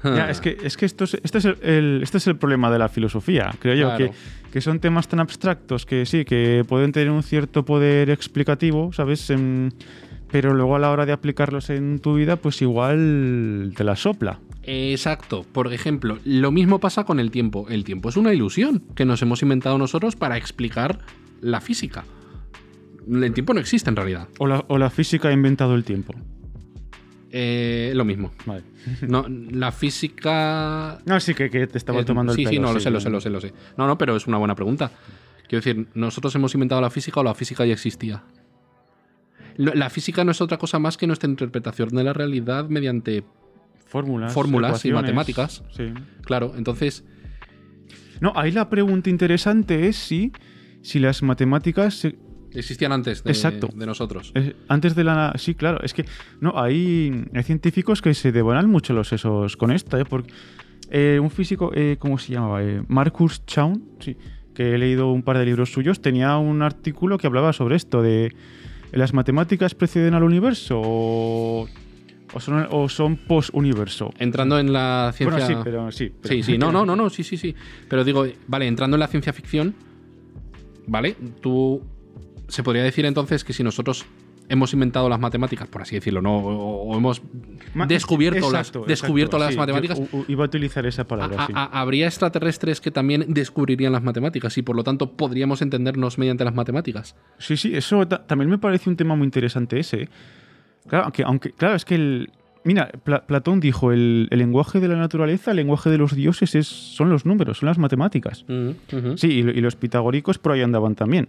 Ya, es que, es que esto es, este, es el, el- este es el problema de la filosofía, creo yo, Claro. que, que son temas tan abstractos que sí, que pueden tener un cierto poder explicativo, ¿sabes? Em, pero luego a la hora de aplicarlos en tu vida, pues igual te la sopla. Exacto. Por ejemplo, lo mismo pasa con el tiempo. El tiempo es una ilusión que nos hemos inventado nosotros para explicar la física. El tiempo no existe en realidad. O la, o la física ha inventado el tiempo. Eh, lo mismo. Vale. No, la física No, sí, que, que te estaba Eh, tomando el sí, pelo. sí, no, lo sí, sé, lo sé, lo sé, lo sé. No, no, pero es una buena pregunta. Quiero decir, ¿nosotros hemos inventado la física o la física ya existía? Lo- La física no es otra cosa más que nuestra interpretación de la realidad mediante. Fórmulas. Fórmulas y matemáticas. Sí. Claro, entonces. No, ahí la pregunta interesante es si, si las matemáticas se- Existían antes de, Exacto. de nosotros. Antes de la... Sí, claro, es que... No, hay, hay científicos que se devoran mucho los sesos con esta, ¿eh? Porque eh, un físico, eh, ¿cómo se llamaba? Eh, Marcus Chaun, sí, que he leído un par de libros suyos, tenía un artículo que hablaba sobre esto, de ¿las matemáticas preceden al universo o, o son, o son post-universo? Entrando en la ciencia. Bueno, sí, pero sí. pero- Sí, sí, no, no, no, no, sí, sí, sí. Pero digo, vale, entrando en la ciencia ficción, ¿vale? Tú. Se podría decir entonces que si nosotros hemos inventado las matemáticas, por así decirlo, ¿no? O, o hemos descubierto las, descubierto exacto, las sí, matemáticas. yo iba a utilizar esa palabra, a- sí. a- habría extraterrestres que también descubrirían las matemáticas y por lo tanto podríamos entendernos mediante las matemáticas. Sí, sí, eso ta- también me parece un tema muy interesante ese. ¿eh? Claro, aunque, aunque claro, es que el. Mira, Pla- Platón dijo: el, el lenguaje de la naturaleza, el lenguaje de los dioses es, son los números, son las matemáticas. Sí, y, y los pitagóricos por ahí andaban también.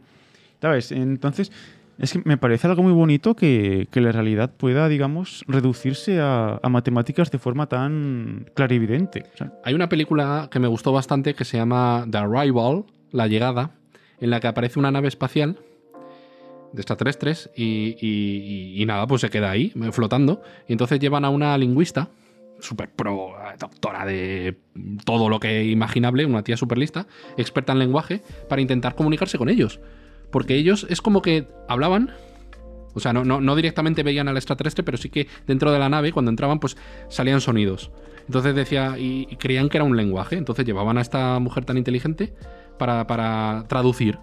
¿Sabes? Entonces, es que me parece algo muy bonito que, la realidad pueda, digamos, reducirse a, matemáticas de forma tan clarividente. Hay una película que me gustó bastante que se llama The Arrival, La Llegada, en la que aparece una nave espacial de extraterrestres y, y- y- y nada, pues se queda ahí, flotando. Y entonces llevan a una lingüista, super pro, eh, doctora de todo lo que imaginable, una tía súper lista, experta en lenguaje, para intentar comunicarse con ellos. Porque ellos es como que hablaban, o sea, no, no, no directamente veían al extraterrestre, pero sí que dentro de la nave, cuando entraban, pues salían sonidos. Entonces decía, y, y creían que era un lenguaje. Entonces llevaban a esta mujer tan inteligente para, para traducir.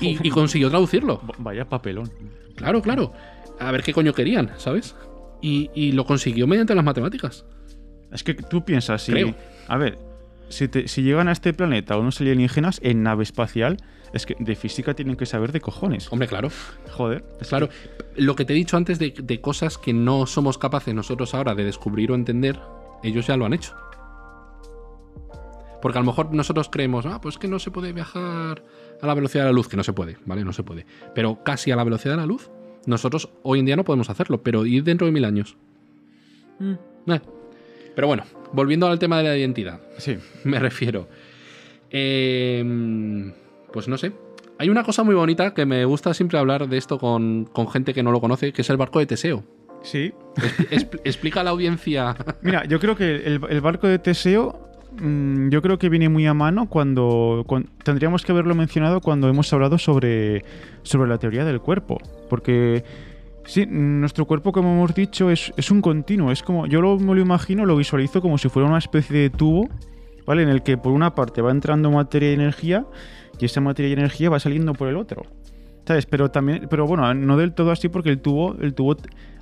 Y, y consiguió traducirlo. vaya papelón. Claro, claro. A ver qué coño querían, ¿sabes? Y, y lo consiguió mediante las matemáticas. Es que tú piensas, si. Creo. A ver, si, te- si llegan a este planeta unos alienígenas en nave espacial, es que de física tienen que saber de cojones. Hombre, claro. Joder. es Claro, lo que te he dicho antes de, de cosas que no somos capaces nosotros ahora de descubrir o entender, ellos ya lo han hecho. Porque a lo mejor nosotros creemos, ah, pues que no se puede viajar a la velocidad de la luz, que no se puede, ¿vale? No se puede. Pero casi a la velocidad de la luz, nosotros hoy en día no podemos hacerlo, pero ir dentro de mil años. Mm, Eh. Pero bueno, volviendo al tema de la identidad. Sí. Me refiero. Eh, pues no sé. Hay una cosa muy bonita que me gusta siempre hablar de esto con, con gente que no lo conoce, que es el barco de Teseo. Sí. Expl- explica a la audiencia. Mira, yo creo que el, el barco de Teseo, mm, yo creo que viene muy a mano cuando, cuan- tendríamos que haberlo mencionado cuando hemos hablado sobre, sobre la teoría del cuerpo. Porque sí, nuestro cuerpo, como hemos dicho, es, es un continuo. Es como, yo lo, me lo imagino, lo visualizo como si fuera una especie de tubo, ¿vale? En el que por una parte va entrando materia y energía y esa materia y energía va saliendo por el otro. ¿Sabes? Pero también, pero bueno, no del todo así porque el tubo, el tubo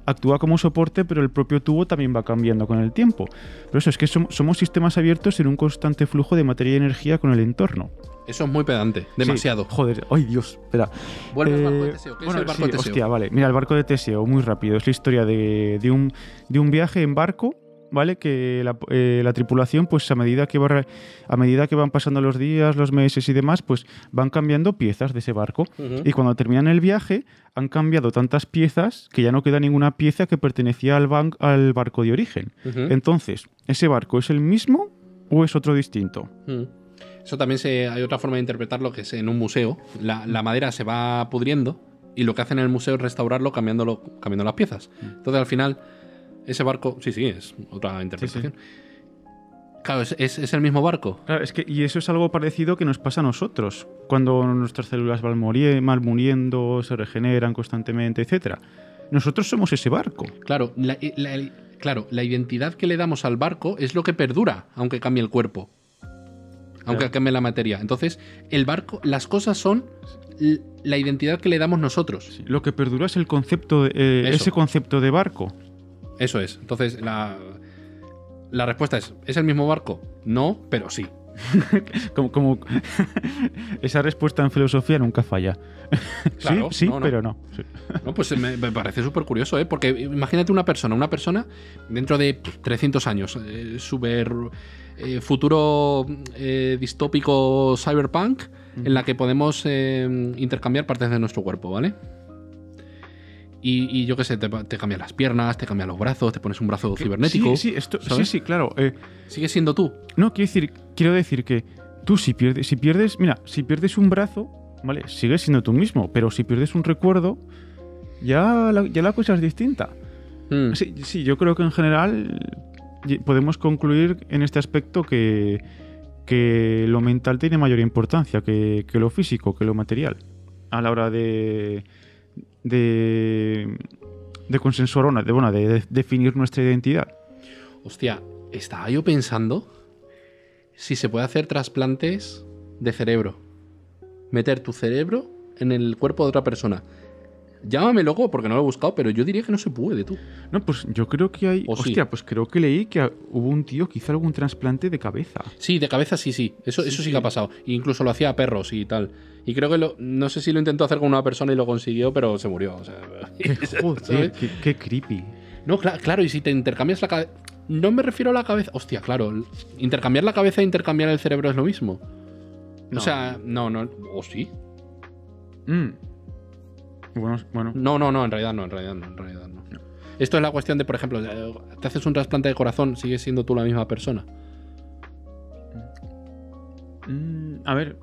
actúa como soporte, pero el propio tubo también va cambiando con el tiempo. Pero eso es que som- somos sistemas abiertos en un constante flujo de materia y energía con el entorno. Eso es muy pedante. Demasiado. Sí, joder, ay Dios, espera. Vuelve al barco de Eh, Teseo. ¿Qué bueno, es el barco sí, de Teseo? Hostia, vale. Mira, el barco de Teseo, muy rápido. Es la historia de, de un, de un viaje en barco, ¿vale? Que la, eh, la tripulación, pues a medida, que va, a medida que van pasando los días, los meses y demás, pues van cambiando piezas de ese barco. Y cuando terminan el viaje, han cambiado tantas piezas que ya no queda ninguna pieza que pertenecía al, ban- al barco de origen. Entonces, ¿ese barco es el mismo o es otro distinto? Mm. Eso también se, hay otra forma de interpretarlo que es en un museo. La, la madera se va pudriendo y lo que hacen en el museo es restaurarlo cambiándolo, cambiando las piezas. Entonces al final, ese barco. Sí, sí, es otra interpretación. Claro, es, es- es el mismo barco. Claro, es que, y eso es algo parecido que nos pasa a nosotros, cuando nuestras células van muriendo, se regeneran constantemente, etc. Nosotros somos ese barco. Claro la, la- claro, la identidad que le damos al barco es lo que perdura, aunque cambie el cuerpo. Aunque Claro. cambie la materia. Entonces, el barco, las cosas son la identidad que le damos nosotros. Lo que perdura es el concepto, de, eh, ese concepto de barco. Eso es. Entonces, la, la respuesta es: ¿es el mismo barco? No, pero sí. Como, como esa respuesta en filosofía nunca falla. Claro, sí, sí, no, no. pero no. Sí. No, pues me, me parece súper curioso, ¿eh? Porque imagínate una persona, una persona dentro de 300 años, eh, súper eh, futuro eh, distópico cyberpunk, en la que podemos eh, intercambiar partes de nuestro cuerpo, ¿vale? Y, y yo qué sé, te, te cambian las piernas, te cambian los brazos, te pones un brazo cibernético. Sí, sí, esto, sí, sí, claro. eh, Sigues siendo tú. No, quiero decir, quiero decir que tú si pierdes, si pierdes, mira, si pierdes un brazo, ¿vale? Sigues siendo tú mismo, pero si pierdes un recuerdo, ya la, ya la cosa es distinta. Mm. Sí, sí, yo creo que en general podemos concluir en este aspecto que, que lo mental tiene mayor importancia que, que lo físico, que lo material, a la hora de, de, de consensuar, una- de, bueno, de, de definir nuestra identidad. Hostia, estaba yo pensando si se puede hacer trasplantes de cerebro. Meter tu cerebro en el cuerpo de otra persona. Llámame loco porque no lo he buscado, pero yo diría que no se puede, tú. No, pues yo creo que hay. ¿O sí? hostia, pues creo que leí que hubo un tío que hizo algún trasplante de cabeza. Sí, de cabeza sí, sí. Eso sí, eso sí, sí. que ha pasado. Incluso lo hacía a perros y tal. Y creo que lo, no sé si lo intentó hacer con una persona y lo consiguió, pero se murió. O sea, qué, qué creepy. No, cla- claro, y si te intercambias la cabeza. No me refiero a la cabeza. Hostia, claro. Intercambiar la cabeza e intercambiar el cerebro es lo mismo. No. O sea, no, no. ¿O sí? Mm. Bueno, bueno. No, no, no, en realidad no, en realidad no, en realidad no. Esto es la cuestión de, por ejemplo, te haces un trasplante de corazón, sigues siendo tú la misma persona. Mm, a ver,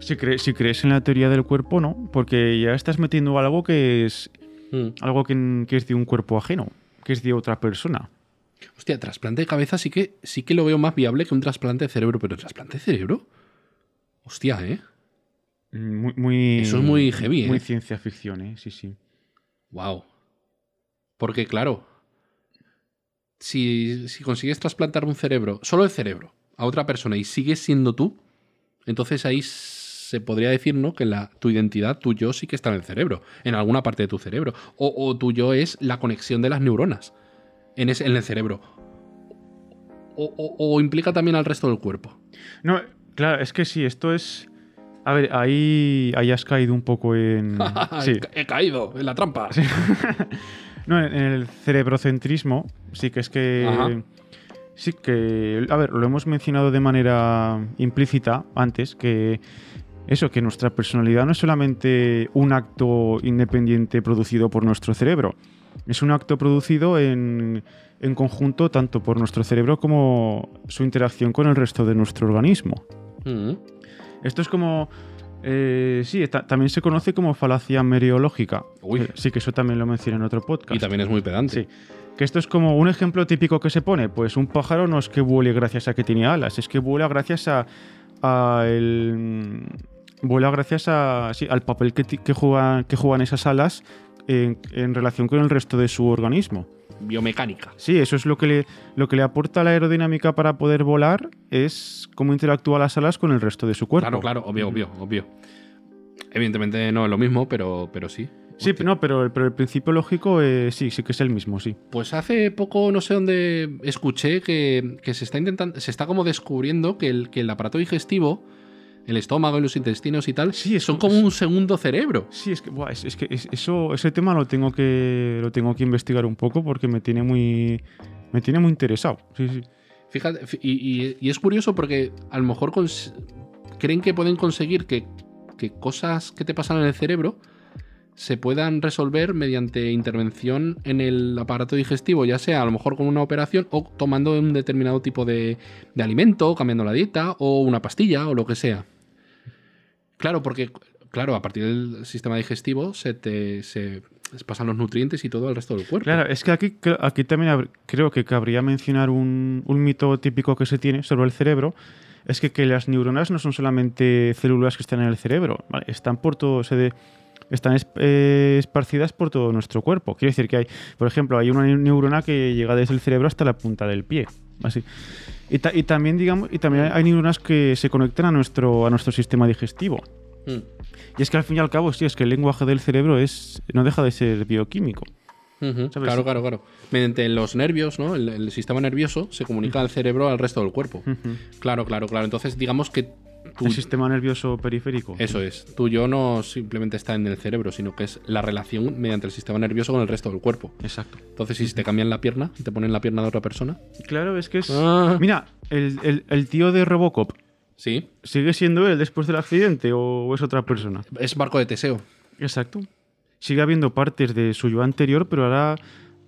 si, cre- si crees en la teoría del cuerpo, no, porque ya estás metiendo algo que es Mm. algo que, que es de un cuerpo ajeno, que es de otra persona. Hostia, trasplante de cabeza sí que, sí que lo veo más viable que un trasplante de cerebro, pero ¿trasplante de cerebro? Hostia, ¿eh? Muy, muy- Eso es muy heavy, ¿eh? Muy ciencia ficción, ¿eh? Sí, sí. Wow. Porque, claro, si, si consigues trasplantar un cerebro, solo el cerebro, a otra persona y sigues siendo tú, entonces ahí se podría decir, ¿no? Que la, tu identidad, tu yo, sí que está en el cerebro, en alguna parte de tu cerebro. O, o tu yo es la conexión de las neuronas en, ese, en el cerebro. o- o- o implica también al resto del cuerpo? No, claro, es que sí, esto es. A ver, ahí, ahí has caído un poco en. sí. He ca- He caído en la trampa. No, en el cerebrocentrismo, sí que es que. Ajá. Sí que. A ver, lo hemos mencionado de manera implícita antes, que. Eso, que nuestra personalidad no es solamente un acto independiente producido por nuestro cerebro. Es un acto producido en, en conjunto tanto por nuestro cerebro como su interacción con el resto de nuestro organismo. Mm. Esto es como. eh, sí, ta- también se conoce como falacia meriológica. Uy. Eh, Sí, que eso también lo mencioné en otro podcast. Y también es muy pedante. Sí. Que esto es como un ejemplo típico que se pone. Pues un pájaro no es que vuele gracias a que tiene alas, es que vuela gracias a. a el, vuela gracias a, sí, al papel que, que, juegan, que juegan esas alas en, en relación con el resto de su organismo. Biomecánica. Sí, eso es lo que le, lo que le aporta la aerodinámica para poder volar, es cómo interactúan las alas con el resto de su cuerpo. Claro, claro, obvio, obvio, obvio. Evidentemente no es lo mismo, pero, pero sí. Sí, Hostia. no, pero, el- pero el principio lógico eh, sí, sí que es el mismo, sí. Pues hace poco, no sé dónde escuché que, que se está intentando, se está como descubriendo que el, que el aparato digestivo, el estómago y los intestinos y tal, Sí, eso- son como un segundo cerebro. Sí, es que, buah, es, es que es- eso, ese tema lo tengo que lo tengo que investigar un poco porque me tiene muy me tiene muy interesado. Sí, sí. Fíjate, y, y- y es curioso porque a lo mejor creen que pueden conseguir que, que cosas que te pasan en el cerebro se puedan resolver mediante intervención en el aparato digestivo, ya sea a lo mejor con una operación o tomando un determinado tipo de, de alimento, cambiando la dieta, o una pastilla, o lo que sea. Claro, porque claro, a partir del sistema digestivo se te se pasan los nutrientes y todo al resto del cuerpo. Claro, es que aquí, aquí también creo que cabría mencionar un, un mito típico que se tiene sobre el cerebro. Es que, que las neuronas no son solamente células que están en el cerebro, están por todo, se de- están es- eh, esparcidas por todo nuestro cuerpo. Quiere decir que hay, por ejemplo, hay una neu- neurona que llega desde el cerebro hasta la punta del pie, así. Y, ta- y también, digamos, y también hay neuronas que se conectan a nuestro, a nuestro sistema digestivo. Mm. Y es que al fin y al cabo, sí, es que el lenguaje del cerebro es, no deja de ser bioquímico. Claro, claro, claro. Mediante los nervios, ¿no? El, el sistema nervioso se comunica al cerebro al resto del cuerpo. Claro, claro, claro. Entonces, digamos que El sistema nervioso periférico. eso es. Tu yo no simplemente está en el cerebro, sino que es la relación mediante el sistema nervioso con el resto del cuerpo. Exacto. Entonces, si te cambian la pierna, te ponen la pierna de otra persona. Claro, es que es. Ah. Mira, el, el- el tío de Robocop, Sí. ¿sigue siendo él después del accidente o es otra persona? Es barco de Teseo. Exacto. Sigue habiendo partes de su yo anterior, pero ahora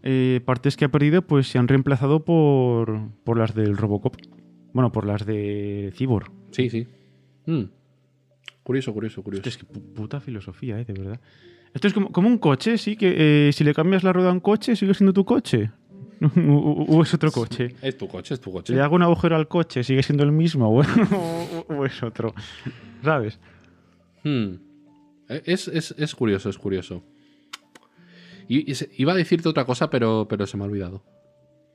eh, partes que ha perdido pues se han reemplazado por, por las del Robocop. Bueno, por las de Cyborg. Sí, sí. Mm. Curioso, curioso, curioso. Es que pu- puta filosofía, ¿eh? De verdad. Esto es como, como un coche, sí, que eh, si le cambias la rueda a un coche, sigue siendo tu coche. o, es otro coche. Es tu coche, es tu coche. le hago un agujero al coche, sigue siendo el mismo o, o- o es otro. ¿Sabes? Hmm. Es, es- es curioso, es curioso. Y, y se- iba a decirte otra cosa, pero, pero se me ha olvidado.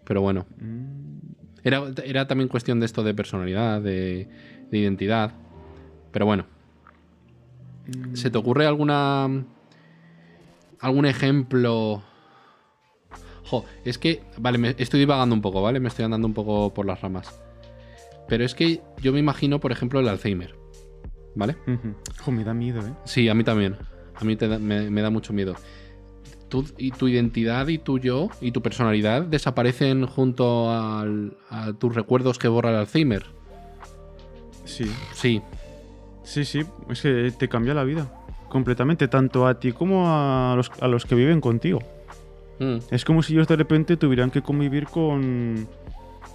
Pero bueno. Era, era también cuestión de esto de personalidad, de, de identidad. Pero bueno. ¿Se te ocurre alguna. algún ejemplo? Jo, es que. Vale, me estoy divagando un poco, ¿vale? Me estoy andando un poco por las ramas. Pero es que yo me imagino, por ejemplo, el Alzheimer. ¿Vale? Ujú. Jo, me da miedo, ¿eh? Sí, a mí también. A mí te da- me, me da mucho miedo. Tú- y tu identidad y tu yo y tu personalidad desaparecen junto al- a tus recuerdos que borra el Alzheimer. Sí. Sí, Sí, sí. Es que te cambia la vida. Completamente. Tanto a ti como a los, a los que viven contigo. Mm, Es como si ellos de repente tuvieran que convivir con.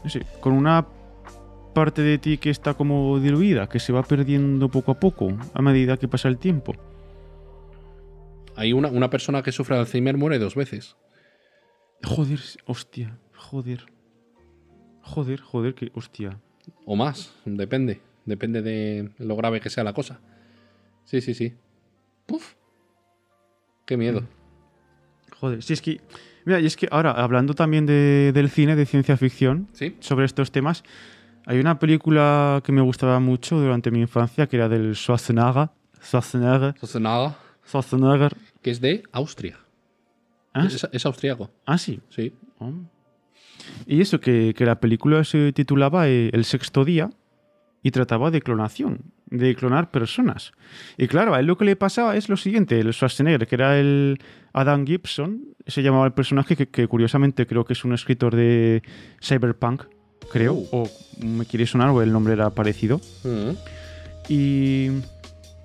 No sé, con una parte de ti que está como diluida, que se va perdiendo poco a poco a medida que pasa el tiempo. Hay una, una persona que sufre de Alzheimer muere dos veces. Joder, hostia, joder. Joder, joder, que hostia. O más, depende. Depende de lo grave que sea la cosa. Sí, sí, sí. Puf. Qué miedo. Joder, si es que. Mira, y es que ahora, hablando también de- del cine, de ciencia ficción, Sí. sobre estos temas, hay una película que me gustaba mucho durante mi infancia, que era del Schwarzenegger. Schwarzenegger. Nada, Schwarzenegger. que es de Austria. ¿Ah? Es, es austriaco. Ah, sí. Sí. Oh. Y eso, que, que la película se titulaba eh, El sexto día y trataba de clonación, de clonar personas. Y claro, a él lo que le pasaba es lo siguiente, el Schwarzenegger, que era el Adam Gibson, se llamaba el personaje que, que curiosamente creo que es un escritor de Cyberpunk, creo, Uh. o me quiere sonar o el nombre era parecido. Mm. Y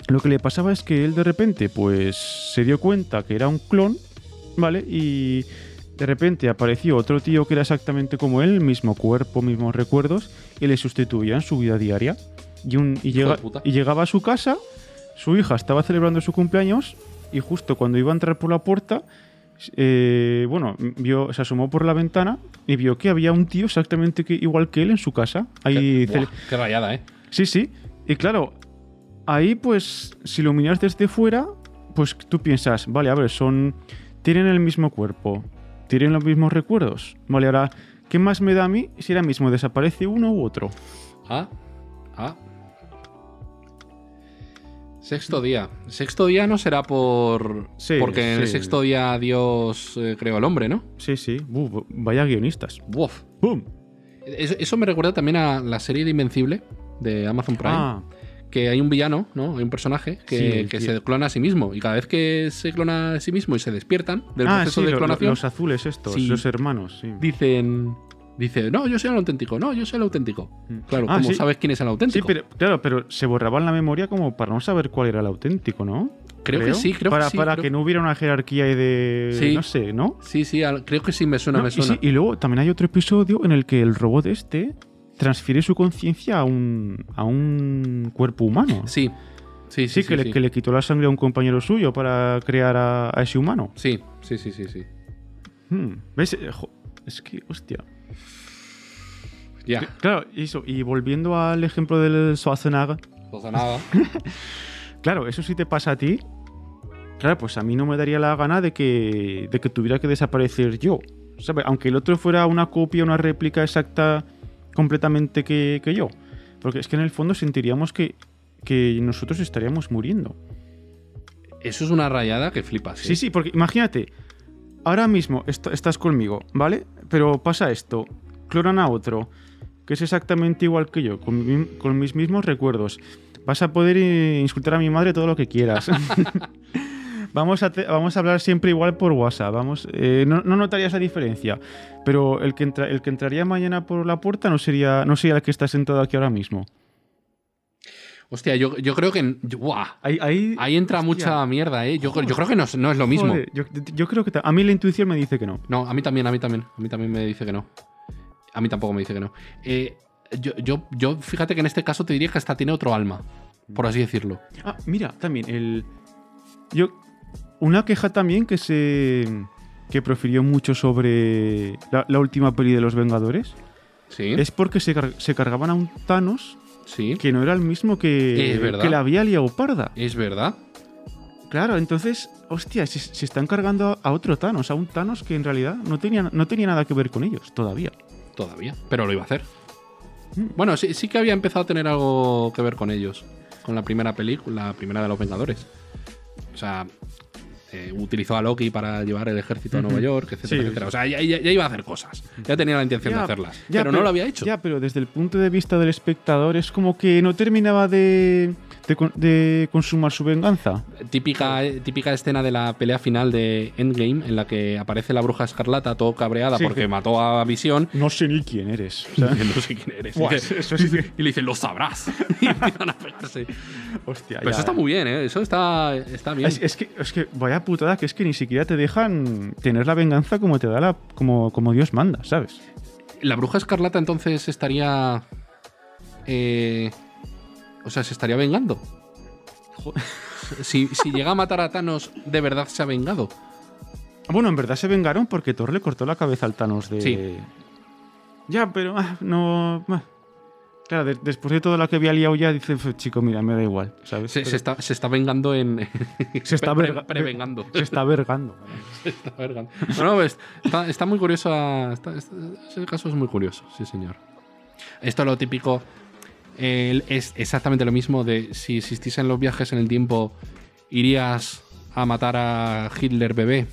lo que le pasaba es que él de repente pues se dio cuenta que era un clon, ¿vale? Y de repente apareció otro tío que era exactamente como él, mismo cuerpo, mismos recuerdos, y le sustituía en su vida diaria. Y, un, y, Hijo llega- de puta. y llegaba a su casa, su hija estaba celebrando su cumpleaños, y justo cuando iba a entrar por la puerta, eh, bueno, vio, se asomó por la ventana y vio que había un tío exactamente que, igual que él en su casa. Ahí Qué, buah, qué rayada, ¿eh? Sí, sí. Y claro, ahí pues si lo miras desde fuera, pues tú piensas, vale, a ver, son... Tienen el mismo cuerpo, tienen los mismos recuerdos. Vale, ahora, ¿qué más me da a mí si ahora mismo desaparece uno u otro? Ah, ah. Sexto día. Sexto día no será por. Sí, porque en el sexto día Dios eh, creó al hombre, ¿no? Sí, sí. Uf, vaya guionistas. Buf. ¡Bum! Eso, eso me recuerda también a la serie de Invencible de Amazon Prime. Ah, Que hay un villano, ¿no? Hay un personaje que, Sí, se clona a sí mismo. Y cada vez que se clona a sí mismo y se despiertan del ah, proceso sí, de lo- lo- clonación, los azules estos, Sí. los hermanos, sí. dicen. Dice, no, yo soy el auténtico, no, yo soy el auténtico. Mm. Claro, Ah, ¿cómo sí. sabes quién es el Sí, auténtico? pero claro, pero se borraban la memoria como para no saber cuál era el auténtico, ¿no? Creo que sí, creo para, que sí, Para creo- que no hubiera una jerarquía de... Sí. No sé, ¿no? Sí, sí, creo que sí me suena, No, me y, suena. sí, y luego también hay otro episodio en el que el robot este transfiere su conciencia a un, a un cuerpo humano. Sí, sí, sí. Sí, que, le, que le quitó la sangre a un compañero suyo para crear a, a ese humano. Sí, sí, sí, sí, sí. Hmm, ¿Ves? Eh, Es que, hostia. Ya. Claro, eso. Y volviendo al ejemplo del Schwarzenegger, nada. claro, eso sí te pasa a ti. Claro, pues a mí no me daría la gana de que, de que tuviera que desaparecer yo. ¿sabes? Aunque el otro fuera una copia, una réplica exacta completamente que, que yo. Porque es que en el fondo sentiríamos que, que nosotros estaríamos muriendo. Eso es una rayada que flipas. ¿eh? Sí, sí, porque imagínate, ahora mismo est- estás conmigo, ¿vale? Pero pasa esto, clonan a otro, que es exactamente igual que yo, con, mi- con mis mismos recuerdos. Vas a poder eh, insultar a mi madre todo lo que quieras. vamos, a te- vamos a hablar siempre igual por WhatsApp. Vamos, eh, no, no notarías la diferencia. Pero el que, entra- el que entraría mañana por la puerta no sería, no sería el que está sentado aquí ahora mismo. Hostia, yo, yo creo que. ¡Buah! Ahí, ahí, Ahí entra hostia. mucha mierda, ¿eh? Yo, yo creo que no, es- no es lo mismo. Joder, yo, yo creo que a mí la intuición me dice que no. No, a mí también, a mí también. A mí también me dice que no. A mí tampoco me dice que no. Eh, yo, yo, yo, fíjate que en este caso te diría que hasta tiene otro alma, por así decirlo. Ah, mira, también el. Yo. Una queja también que se. que profirió mucho sobre la, la última peli de los Vengadores. Sí, Es porque se, car- se cargaban a un Thanos sí. que no era el mismo que. Que la había liado parda. Es verdad. Claro, entonces. Hostia, se, se están cargando a otro Thanos, a un Thanos que en realidad no tenía, no tenía nada que ver con ellos todavía. Todavía. Pero lo iba a hacer. Bueno, sí, sí que había empezado a tener algo que ver con ellos. Con la primera película, la primera de los Vengadores. O sea, eh, utilizó a Loki para llevar el ejército a Nueva. York, etcétera, Sí, etcétera. O sea, ya, ya- ya iba a hacer cosas. Ya tenía la intención de hacerlas. pero, no lo había hecho. Ya, pero desde el punto de vista del espectador es como que no terminaba de, de, con- de consumar su venganza. Típica, típica escena de la pelea final de Endgame en la que aparece la bruja escarlata todo cabreada Sí, porque que- mató a Visión. No sé ni quién eres. No sé quién eres. Buah, Y dice- eso sí que- y le dice, lo sabrás. y empiezan a pegarse. Hostia, Pero eso está muy bien, ¿eh? Eso está, está bien. Es, es que, es que vaya putada que es que ni siquiera te dejan tener la venganza como te da la, como, como Dios manda, ¿sabes? La bruja escarlata entonces estaría. eh, o sea, se estaría vengando. Si, si llega a matar a Thanos, ¿de verdad se ha vengado? Bueno, en verdad se vengaron porque Thor le cortó la cabeza al Thanos de. Sí. Ya, pero ah, no. ah. Claro, de- después de todo lo que había liado ya, dice, "Pues, chico, mira, me da igual, ¿sabes? Se, se está, se está vengando en. Se está pre- verga- Se prevengando. está vergando. Se está vergando. No, no, pues, está, está muy curioso. está- está- ese caso es muy curioso, sí, señor. Esto es lo típico. eh, es exactamente lo mismo de si existiesen los viajes en el tiempo, irías a matar a Hitler bebé.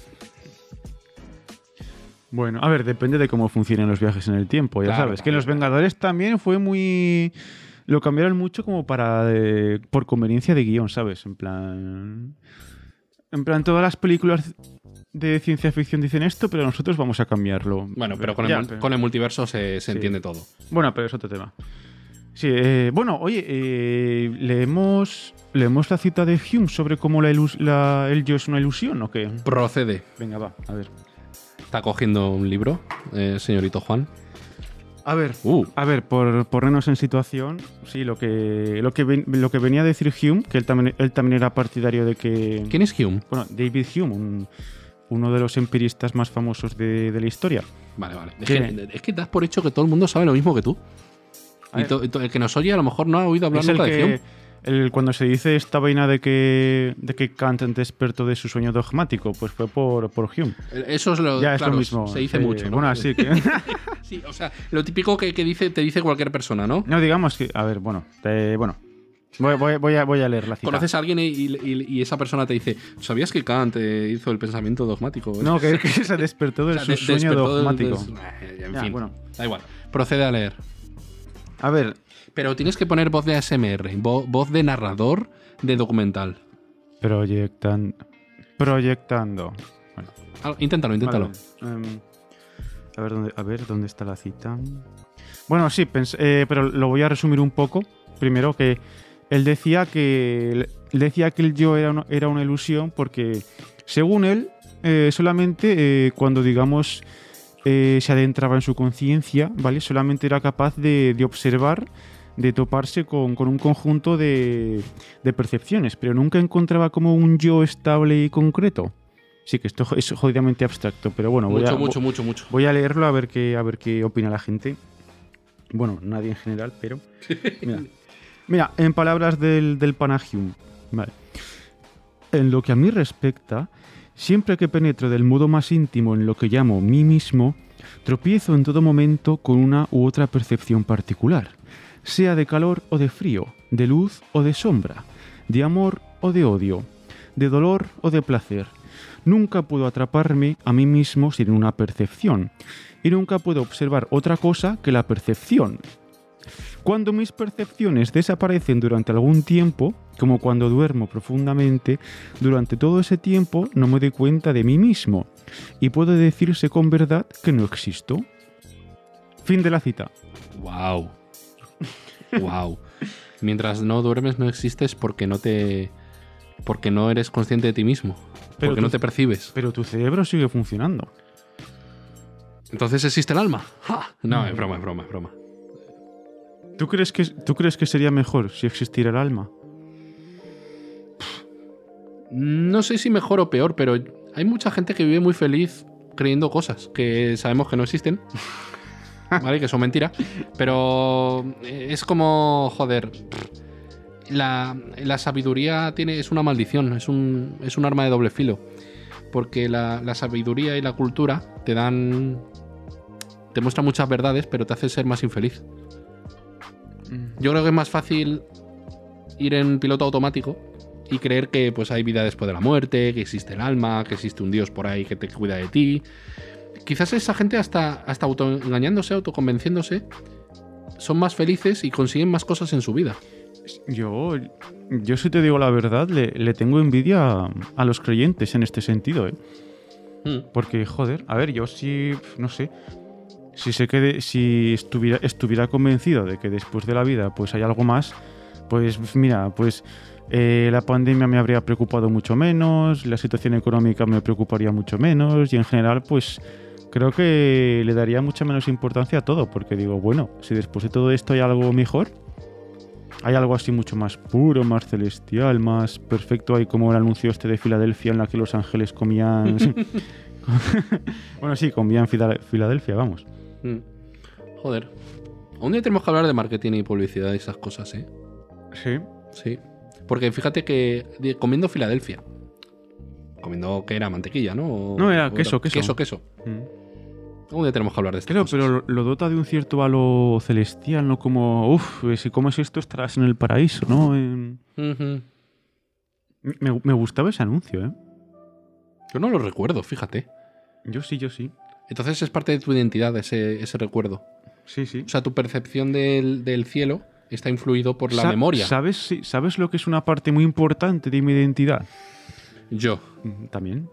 Bueno, a ver, depende de cómo funcionen los viajes en el tiempo, ya Claro, sabes. Que en Los. Vengadores también fue muy... Lo cambiaron mucho como para... eh, por conveniencia de guion, ¿sabes? En plan... En plan, todas las películas de ciencia ficción dicen esto, pero nosotros vamos a cambiarlo. Bueno, pero con el, Ya, mul- pero- con el multiverso se, se Sí. entiende todo. Bueno, pero es otro tema. Sí, eh, bueno, oye, eh, leemos, leemos la cita de Hume sobre cómo la la- el yo es una ilusión, ¿o qué? Procede. Venga, va, a ver. Está cogiendo un libro, eh, señorito Juan. A ver, Uh, A ver, por ponernos en situación, sí, lo que, lo que, ven- lo que venía a decir Hume, que él también, él también era partidario de que... ¿quién es Hume? Bueno, David Hume, un- uno de los empiristas más famosos de, de la historia. Vale, vale. Es ¿Quién que, es que das por hecho que todo el mundo sabe lo mismo que tú. Y ver. to- y to- el que nos oye a lo mejor no ha oído hablar nunca de Hume. El- cuando se dice esta vaina de que, de que Kant despertó de su sueño dogmático, pues fue por, por Hume. Eso es lo, ya es lo mismo. Se dice sí. mucho, ¿no? Bueno, así que... Sí, o sea, lo típico que, que dice, te dice cualquier persona, ¿no? no, digamos que... A ver, bueno, te- bueno. Voy, voy- voy a, voy a leer la cita. Conoces a alguien y, y- y esa persona te dice, ¿sabías que Kant eh, hizo el pensamiento dogmático? No, que, que se despertó O de sea, su de- sueño del- dogmático. Eh, en Ya, fin, bueno. da igual. Procede a leer. A ver, Pero tienes que poner voz de ASMR, vo- voz de narrador de documental. proyectan, proyectando. Bueno, Ah, Inténtalo, inténtalo. vale, em, a, ver dónde, a ver dónde está la cita. Bueno, sí, eh, pero lo voy a resumir un poco. Primero que él decía que él decía que el yo era una, era una ilusión porque, según él, eh, solamente eh, cuando digamos eh, se adentraba en su conciencia, ¿vale? Solamente era capaz de, de observar, de toparse con, con un conjunto de, de percepciones, pero nunca encontraba como un yo estable y concreto. Sí, que esto es jodidamente abstracto, pero bueno, voy mucho, a, mucho, mucho, mucho. Voy a leerlo a ver qué, a ver qué opina la gente. Bueno, nadie en general, pero. Mira, Mira, en palabras del, del Panagium. Vale. En lo que a mí respecta, siempre que penetro del modo más íntimo en lo que llamo mí mismo, tropiezo en todo momento con una u otra percepción particular, sea de calor o de frío, de luz o de sombra, de amor o de odio, de dolor o de placer. Nunca puedo atraparme a mí mismo sin una percepción, y nunca puedo observar otra cosa que la percepción. Cuando mis percepciones desaparecen durante algún tiempo, como cuando duermo profundamente, durante todo ese tiempo no me doy cuenta de mí mismo, y puede decirse con verdad que no existo. Fin de la cita. Wow. Wow. Mientras no duermes no existes porque no te porque no eres consciente de ti mismo, Pero porque no te percibes. Pero tu cerebro sigue funcionando. Entonces existe el alma. ¡Ja! No, es broma, es broma, es broma. ¿Tú crees, que, ¿Tú crees que sería mejor si existiera el alma? No sé si mejor o peor, pero hay mucha gente que vive muy feliz creyendo cosas que sabemos que no existen. ¿Vale? Que son mentiras. Pero es como, joder. La, la sabiduría tiene, es una maldición, es un, es un arma de doble filo. Porque la, la sabiduría y la cultura te dan. te muestran muchas verdades, pero te hace ser más infeliz. Yo creo que es más fácil ir en piloto automático y creer que pues hay vida después de la muerte, que existe el alma, que existe un dios por ahí que te cuida de ti. Quizás esa gente hasta, hasta autoengañándose, autoconvenciéndose, son más felices y consiguen más cosas en su vida. Yo, yo si te digo la verdad, le, le tengo envidia a, a los creyentes en este sentido, ¿eh? Porque, joder, a ver, yo sí, no sé, si sé que de- si estuviera, estuviera convencido de que después de la vida pues hay algo más, pues mira, pues eh, la pandemia me habría preocupado mucho menos, la situación económica me preocuparía mucho menos y en general pues creo que le daría mucha menos importancia a todo, porque digo, bueno, si después de todo esto hay algo mejor, hay algo así mucho más puro, más celestial, más perfecto, hay como el anuncio este de Filadelfia en la que los ángeles comían... bueno, sí, comían Fila- Filadelfia, vamos. Mm. Joder. Un día tenemos que hablar de marketing y publicidad y esas cosas, ¿eh? Sí. Sí. Porque fíjate que comiendo Filadelfia. Comiendo que era mantequilla, ¿no? O- No, era queso, queso. Queso, queso. Un día tenemos que hablar de esto. Claro, pero lo, dota de un cierto valor celestial, no como, uff, si comes esto estarás en el paraíso, ¿no? En- Me, me gustaba ese anuncio, ¿eh? Yo no lo recuerdo, fíjate. Yo sí, yo sí. Entonces es parte de tu identidad ese, ese recuerdo. Sí, sí. O sea, tu percepción del, del cielo está influido por la Sa- memoria. ¿sabes, sí, ¿Sabes lo que es una parte muy importante de mi identidad? Yo. También.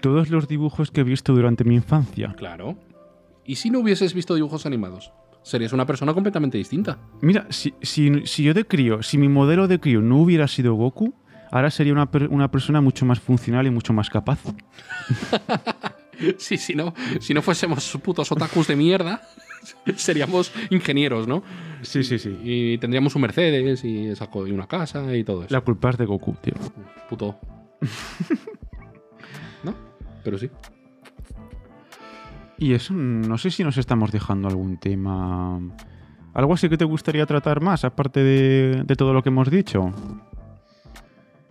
Todos los dibujos que he visto durante mi infancia. Claro. ¿Y si no hubieses visto dibujos animados? Serías una persona completamente distinta. Mira, si, si- si yo de crío, si mi modelo de crío no hubiera sido Goku, ahora sería una, una persona mucho más funcional y mucho más capaz. Sí, si no, si no fuésemos putos otakus de mierda, seríamos ingenieros, ¿no? Sí, sí, sí. Y tendríamos un Mercedes y, esa co- y una casa y todo eso. La culpa es de Goku, tío. Puto. ¿No? Pero sí. Y eso, no sé si nos estamos dejando algún tema. ¿Algo así que te gustaría tratar más, aparte de, de todo lo que hemos dicho?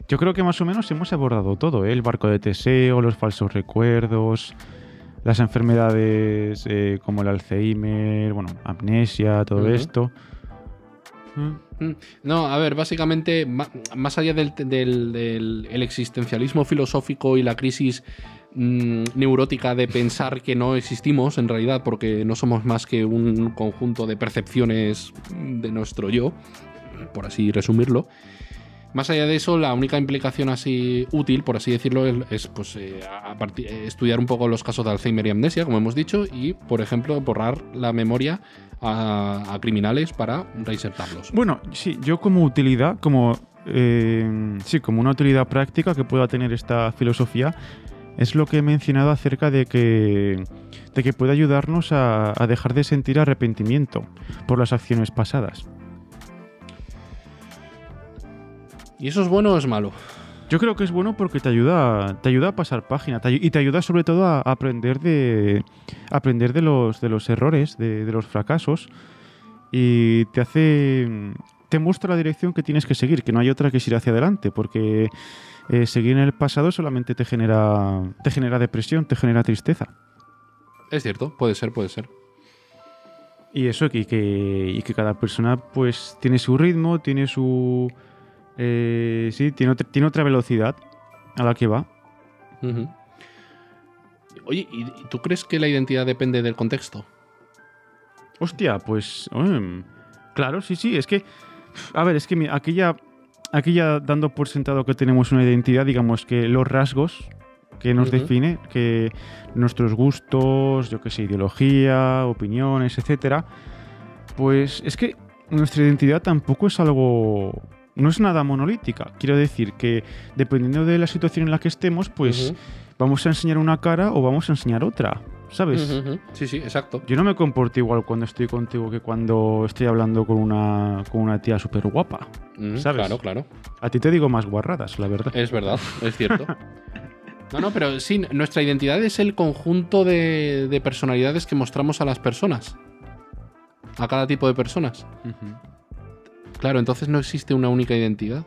Yo creo que más o menos hemos abordado todo, ¿eh? El barco de Teseo, los falsos recuerdos, las enfermedades eh, como el Alzheimer, bueno, amnesia, todo esto. Mm. Mm, No, a ver, básicamente, más allá del, del- del- el existencialismo filosófico y la crisis mm, neurótica de pensar que no existimos en realidad porque no somos más que un conjunto de percepciones de nuestro yo, por así resumirlo. Más allá de eso, la única implicación así útil, por así decirlo, es, es, pues, eh, eh, estudiar un poco los casos de Alzheimer y amnesia, como hemos dicho, y, por ejemplo, borrar la memoria a, criminales para reinsertarlos. Bueno, sí, yo como utilidad, como eh, sí, como una utilidad práctica que pueda tener esta filosofía, es lo que he mencionado acerca de que, de que puede ayudarnos a dejar de sentir arrepentimiento por las acciones pasadas. ¿Y eso es bueno o es malo? Yo creo que es bueno porque te ayuda, te ayuda a pasar página te y te ayuda sobre todo a aprender de, a aprender de los, de los errores, de, de los fracasos y te hace, te muestra la dirección que tienes que seguir, que no hay otra que ir hacia adelante, porque eh, seguir en el pasado solamente te genera, te genera depresión, te genera tristeza. Es cierto, puede ser, puede ser. Y eso, y que, y que cada persona pues tiene su ritmo, tiene su... eh, sí, tiene, otra- tiene otra velocidad a la que va. Oye, ¿y tú crees que la identidad depende del contexto? Hostia, pues. em, claro, sí, sí. Es que. A ver, es que mi- aquí ya. Aquí ya dando por sentado que tenemos una identidad, digamos que los rasgos que nos define, que nuestros gustos, yo qué sé, ideología, opiniones, etcétera, pues es que nuestra identidad tampoco es algo. No es nada monolítica. Quiero decir que dependiendo de la situación en la que estemos, pues vamos a enseñar una cara o vamos a enseñar otra. ¿Sabes? Sí, sí, exacto. Yo no me comporto igual cuando estoy contigo que cuando estoy hablando con una, con una tía súper guapa. Ujú, ¿Sabes? Claro, claro. A ti te digo más guarradas, la verdad. Es verdad, es cierto. No, no, pero sí, nuestra identidad es el conjunto de, de personalidades que mostramos a las personas. A cada tipo de personas. Claro, entonces no existe una única identidad.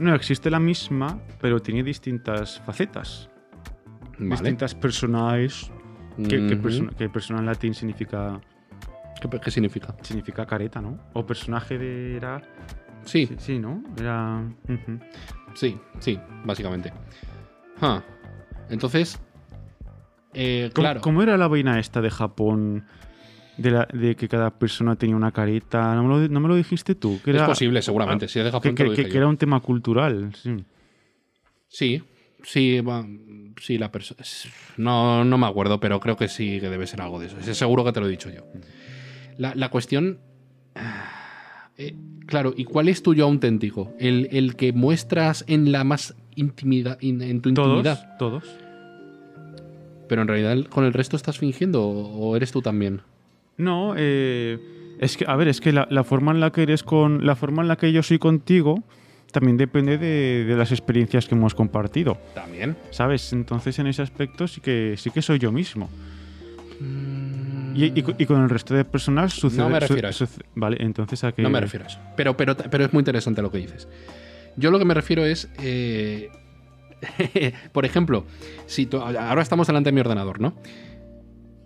No, existe la misma, pero tiene distintas facetas. Vale. Distintas personajes. Que, que Ujú. perso- que persona en latín significa, ¿Qué, qué significa? significa careta, ¿no? O personaje de era... Sí, Sí, sí, ¿no? Era... sí, sí, básicamente. Ah, Entonces, eh, ¿Cómo, claro. cómo era la vaina esta de Japón? De, la- de que cada persona tenía una careta. ¿No me lo, no me lo dijiste tú? Que Es era, posible, seguramente. Si que, te lo dije era un tema cultural. Sí. Sí, sí, la persona. No, no me acuerdo, pero creo que sí que debe ser algo de eso. Seguro que te lo he dicho yo. La, la cuestión. eh, claro, ¿y cuál es tu yo auténtico? El, el que muestras en la más intimidad, in- en tu Todos, intimidad. todos. Pero en realidad con el resto estás fingiendo o eres tú también. No, eh, es que, a ver, es que la, la forma en la que eres con. La forma en la que yo soy contigo también depende de, de las experiencias que hemos compartido. También. ¿Sabes? Entonces en ese aspecto sí que sí que soy yo mismo. Y, y co- y con el resto de personas sucede. No me refiero a eso. vale, entonces a que. No me refiero a eso. Pero, pero, pero es muy interesante lo que dices. Yo lo que me refiero es. eh, por ejemplo, si ahora estamos delante de mi ordenador, ¿no?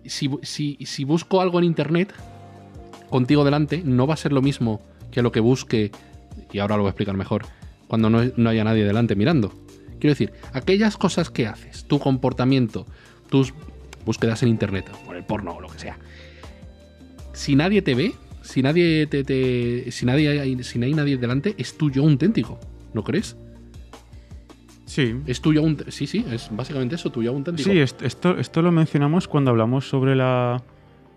Si, bu- si- si busco algo en internet contigo delante, no va a ser lo mismo que lo que busque, y ahora lo voy a explicar mejor, cuando no, haya nadie delante mirando. Quiero decir, aquellas cosas que haces, tu comportamiento, tus búsquedas en internet, por el porno o lo que sea. Si nadie te ve, si nadie te, si nadie si no hay nadie delante, es tu yo auténtico, ¿no crees? Sí. Es tu yo auténtico. Sí, sí, es básicamente eso, tu yo auténtico. Sí, est- esto, esto lo mencionamos cuando hablamos sobre la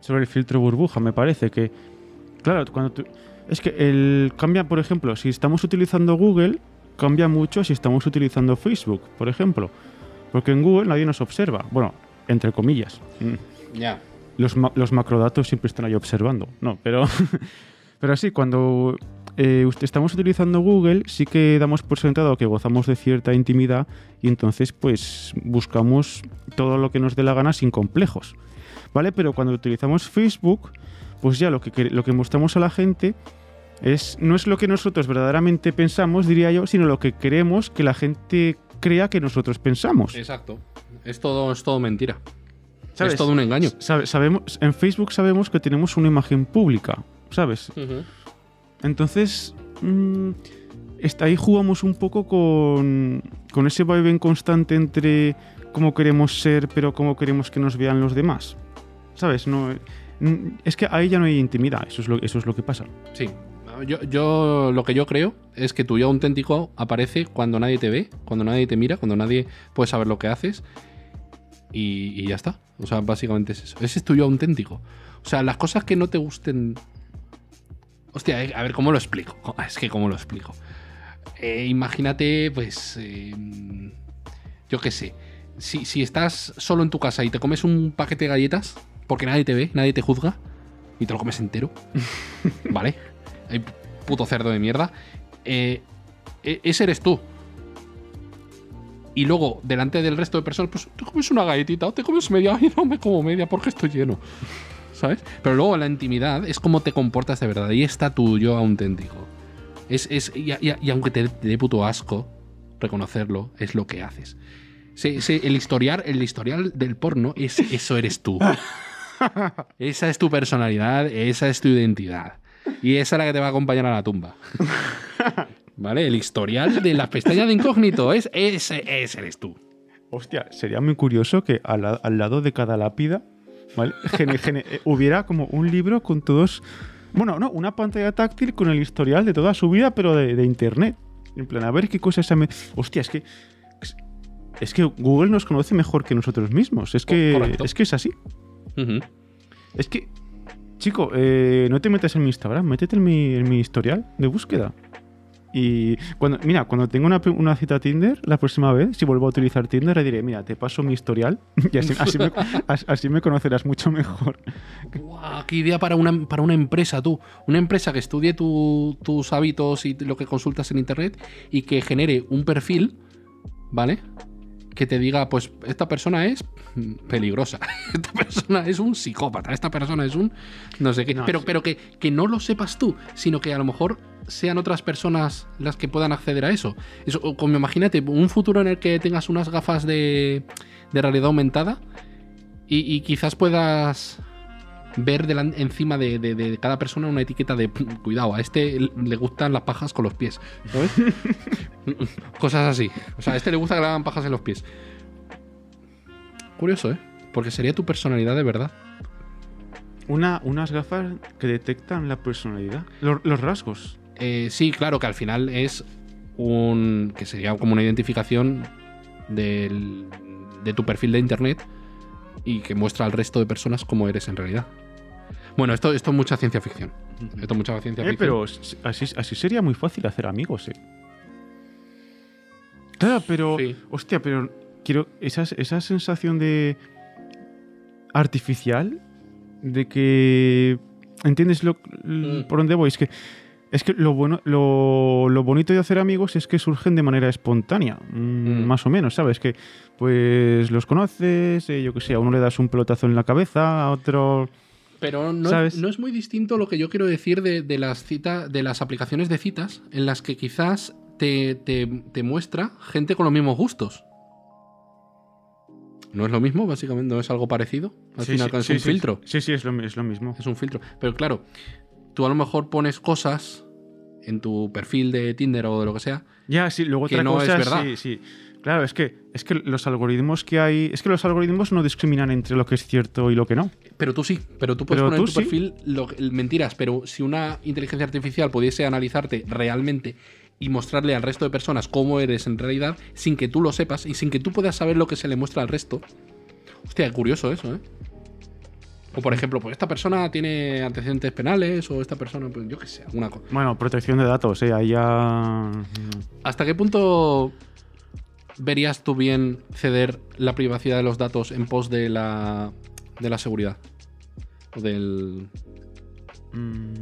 sobre el filtro burbuja, me parece que claro, cuando tú- es que el cambia, por ejemplo, si estamos utilizando Google, cambia mucho si estamos utilizando Facebook, por ejemplo, porque en Google nadie nos observa, bueno, entre comillas. Mm. Ya. Los, ma- los macrodatos siempre están ahí observando, no, pero pero sí, cuando eh, usted- estamos utilizando Google, sí que damos por sentado que gozamos de cierta intimidad y entonces pues buscamos todo lo que nos dé la gana sin complejos, ¿vale? Pero cuando utilizamos Facebook, pues ya lo que, lo que mostramos a la gente es, no es lo que nosotros verdaderamente pensamos, diría yo, sino lo que queremos que la gente crea que nosotros pensamos. Exacto. Es todo, es todo mentira. ¿sabes? Es todo un engaño. Sabe- sabemos, en Facebook sabemos que tenemos una imagen pública, ¿sabes? Entonces, mm, ahí jugamos un poco con, con ese vaivén constante entre cómo queremos ser, pero cómo queremos que nos vean los demás. ¿Sabes? No, mm, es que ahí ya no hay intimidad, eso es lo, que pasa. Sí. Yo, yo lo que yo creo es que tu yo auténtico aparece cuando nadie te ve, cuando nadie te mira, cuando nadie puede saber lo que haces y, y ya está. O sea, básicamente es eso. Ese es tu yo auténtico. O sea, las cosas que no te gusten... Hostia, eh, a ver, ¿cómo lo explico? Es que, ¿cómo lo explico? Eh, imagínate, pues... eh, yo qué sé. Si, si estás solo en tu casa y te comes un paquete de galletas, porque nadie te ve, nadie te juzga, y te lo comes entero, ¿vale? Ay, puto cerdo de mierda. eh, e- ese eres tú. Y luego, delante del resto de personas, pues te comes una galletita o te comes media. Ay, no me como media porque estoy lleno. ¿Sabes? Pero luego la intimidad es como te comportas de verdad. Ahí está tu yo auténtico. Es, es, y, y- y aunque te dé puto asco reconocerlo, es lo que haces. Sí, sí, el, historial, el historial del porno, es, eso eres tú. Esa es tu personalidad, esa es tu identidad. Y esa es la que te va a acompañar a la tumba. ¿Vale? El historial de la pestaña de incógnito es ese, ese eres tú. Hostia, sería muy curioso que al, al lado de cada lápida ¿vale? Gene- gene- eh, hubiera como un libro con todos. Bueno, no, una pantalla táctil con el historial de toda su vida, pero de, de internet. En plan, a ver qué cosas se me. Hostia, es que. Es que Google nos conoce mejor que nosotros mismos. Es que, Correcto. es que es así. Es que, chico, eh, no te metas en mi Instagram, métete en mi, en mi historial de búsqueda. Y cuando, mira, cuando tenga una, una cita Tinder, la próxima vez, si vuelvo a utilizar Tinder, le diré, mira, te paso mi historial y así, así me, as- así me conocerás mucho mejor. Guau, qué idea para una, para una empresa, tú. Una empresa que estudie tu- tus hábitos y lo que consultas en internet y que genere un perfil, ¿vale? Que te diga, pues esta persona es peligrosa, esta persona es un psicópata, esta persona es un no sé qué. No, pero sí. pero que, que no lo sepas tú, sino que a lo mejor sean otras personas las que puedan acceder a eso. eso como imagínate, un futuro en el que tengas unas gafas de, de realidad aumentada y, quizás puedas ver encima de, de- cada persona una etiqueta de cuidado, a este le gustan las pajas con los pies. ¿Sabes? Cosas así. O sea, a este le gusta que le hagan pajas en los pies. Curioso, ¿eh? Porque sería tu personalidad de verdad. Una, unas gafas que detectan la personalidad, los rasgos. Eh, sí, claro que al final es un. que sería como una identificación del- de tu perfil de internet y que muestra al resto de personas cómo eres en realidad. Bueno, esto, esto es mucha ciencia ficción. Esto es mucha ciencia Eh, ficción. pero así, así sería muy fácil hacer amigos, eh. Claro, pero. Sí. Hostia, pero quiero. Esa, esa sensación de. artificial. De que. ¿Entiendes lo, Mm. por dónde voy? Es que. Es que lo bueno, lo, lo bonito de hacer amigos es que surgen de manera espontánea, mm, Mm. más o menos, ¿sabes? Que pues los conoces, eh, yo que sé, a uno le das un pelotazo en la cabeza, a otro Pero no, ¿Sabes? no es muy distinto lo que yo quiero decir de, de las de las aplicaciones de citas, en las que quizás te, te- te muestra gente con los mismos gustos. ¿No es lo mismo? Básicamente, ¿no es algo parecido? Al Sí, final sí, es sí, un filtro. Sí, sí, es lo, es lo mismo. Es un filtro. Pero claro, tú a lo mejor pones cosas en tu perfil de Tinder o de lo que sea. Ya, sí, luego Que otra no es cosa, verdad. sí, sí. Claro, es que, es que los algoritmos que hay. Es que los algoritmos no discriminan entre lo que es cierto y lo que no. Pero tú sí, pero tú puedes Pero poner en tu sí. perfil lo- mentiras, pero si una inteligencia artificial pudiese analizarte realmente y mostrarle al resto de personas cómo eres en realidad, sin que tú lo sepas y sin que tú puedas saber lo que se le muestra al resto. Hostia, curioso eso, ¿eh? O por ejemplo, pues esta persona tiene antecedentes penales o esta persona, pues yo qué sé, alguna cosa. Bueno, protección de datos, ¿eh? Ahí ya. ¿Hasta qué punto verías tú bien ceder la privacidad de los datos en pos de la, de la seguridad? O del... mm,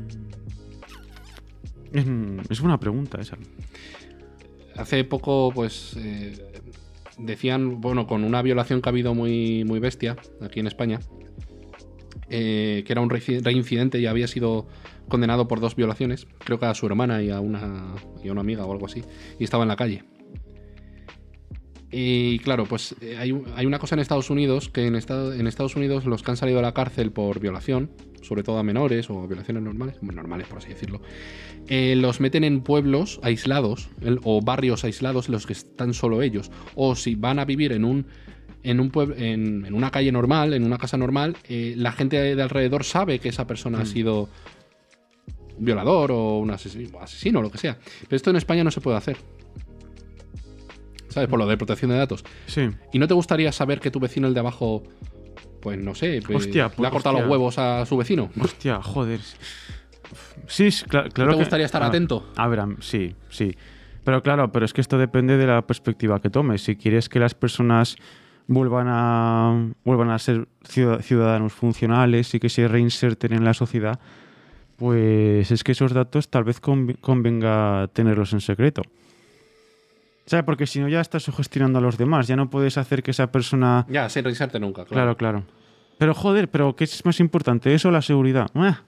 Es, es buena pregunta esa. Hace poco, pues, eh, decían, bueno, con una violación que ha habido muy, muy bestia aquí en España, eh, que era un reinci- reincidente y había sido condenado por dos violaciones, creo que a su hermana y a una, y a una amiga o algo así, y estaba en la calle. Y claro, pues eh, hay, un- hay una cosa en Estados Unidos, que en, Estado- en Estados Unidos los que han salido de la cárcel por violación, sobre todo a menores o violaciones normales, normales por así decirlo, eh, los meten en pueblos aislados o barrios aislados en los que están solo ellos. O si van a vivir en un, en un en, en una calle normal, en una casa normal, eh, la gente de alrededor sabe que esa persona ha sido violador o un asesino, asesino o lo que sea. Pero esto en España no se puede hacer. ¿Sabes? Por lo de protección de datos. Sí. ¿Y no te gustaría saber que tu vecino, el de abajo, pues no sé, pues, Hostia, le pues, ha cortado hostia. los huevos a su vecino? Hostia, joder. Sí, es cla- claro. te que- gustaría estar a- atento? A ver, sí, sí. Pero claro, pero es que esto depende de la perspectiva que tomes. Si quieres que las personas vuelvan a, vuelvan a ser ciudad- ciudadanos funcionales y que se reinserten en la sociedad, pues es que esos datos tal vez convenga tenerlos en secreto. ¿Sabes? Porque si no ya estás sugestionando a los demás, ya no puedes hacer que esa persona... Ya, sin revisarte nunca, Claro, claro. Pero joder, pero ¿qué es más importante? ¿Eso o la seguridad? Ah.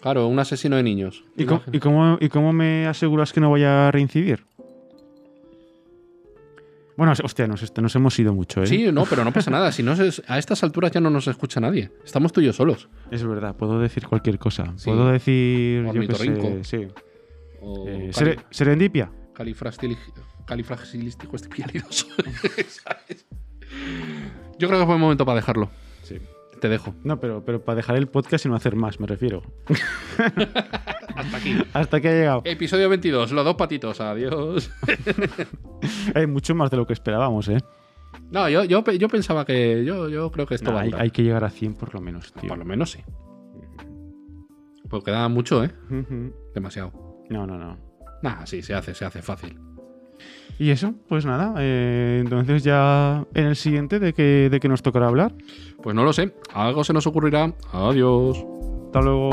Claro, un asesino de niños. ¿Y, cómo, y cómo- y cómo me aseguras que no vaya a reincidir? Bueno, hostia, nos, hemos ido mucho, ¿eh? Sí, no, pero no pasa nada. Si no a estas alturas ya no nos escucha nadie. Estamos tú y yo solos. Es verdad, puedo decir cualquier cosa. Sí. Puedo decir, yo qué Ornitorrinco. sé, sí. O Eh, cali- sere- serendipia. Yo creo que fue el momento para dejarlo. Te dejo. No, pero, pero para dejar el podcast y no hacer más, me refiero. Hasta aquí. Hasta que ha llegado. Episodio 22, los dos patitos. Adiós. Hay mucho más de lo que esperábamos, ¿eh? No, yo, yo, yo pensaba que. Yo, yo creo que esto No, va a hay, hay que llegar a 100 por lo menos, tío. Por lo menos sí. Pues queda mucho, ¿eh? Demasiado. No, no, no. Nah, sí, se hace, se hace fácil. Y eso, pues nada, eh, entonces ya en el siguiente de que, de que nos tocará hablar. Pues no lo sé, algo se nos ocurrirá. Adiós. Hasta luego.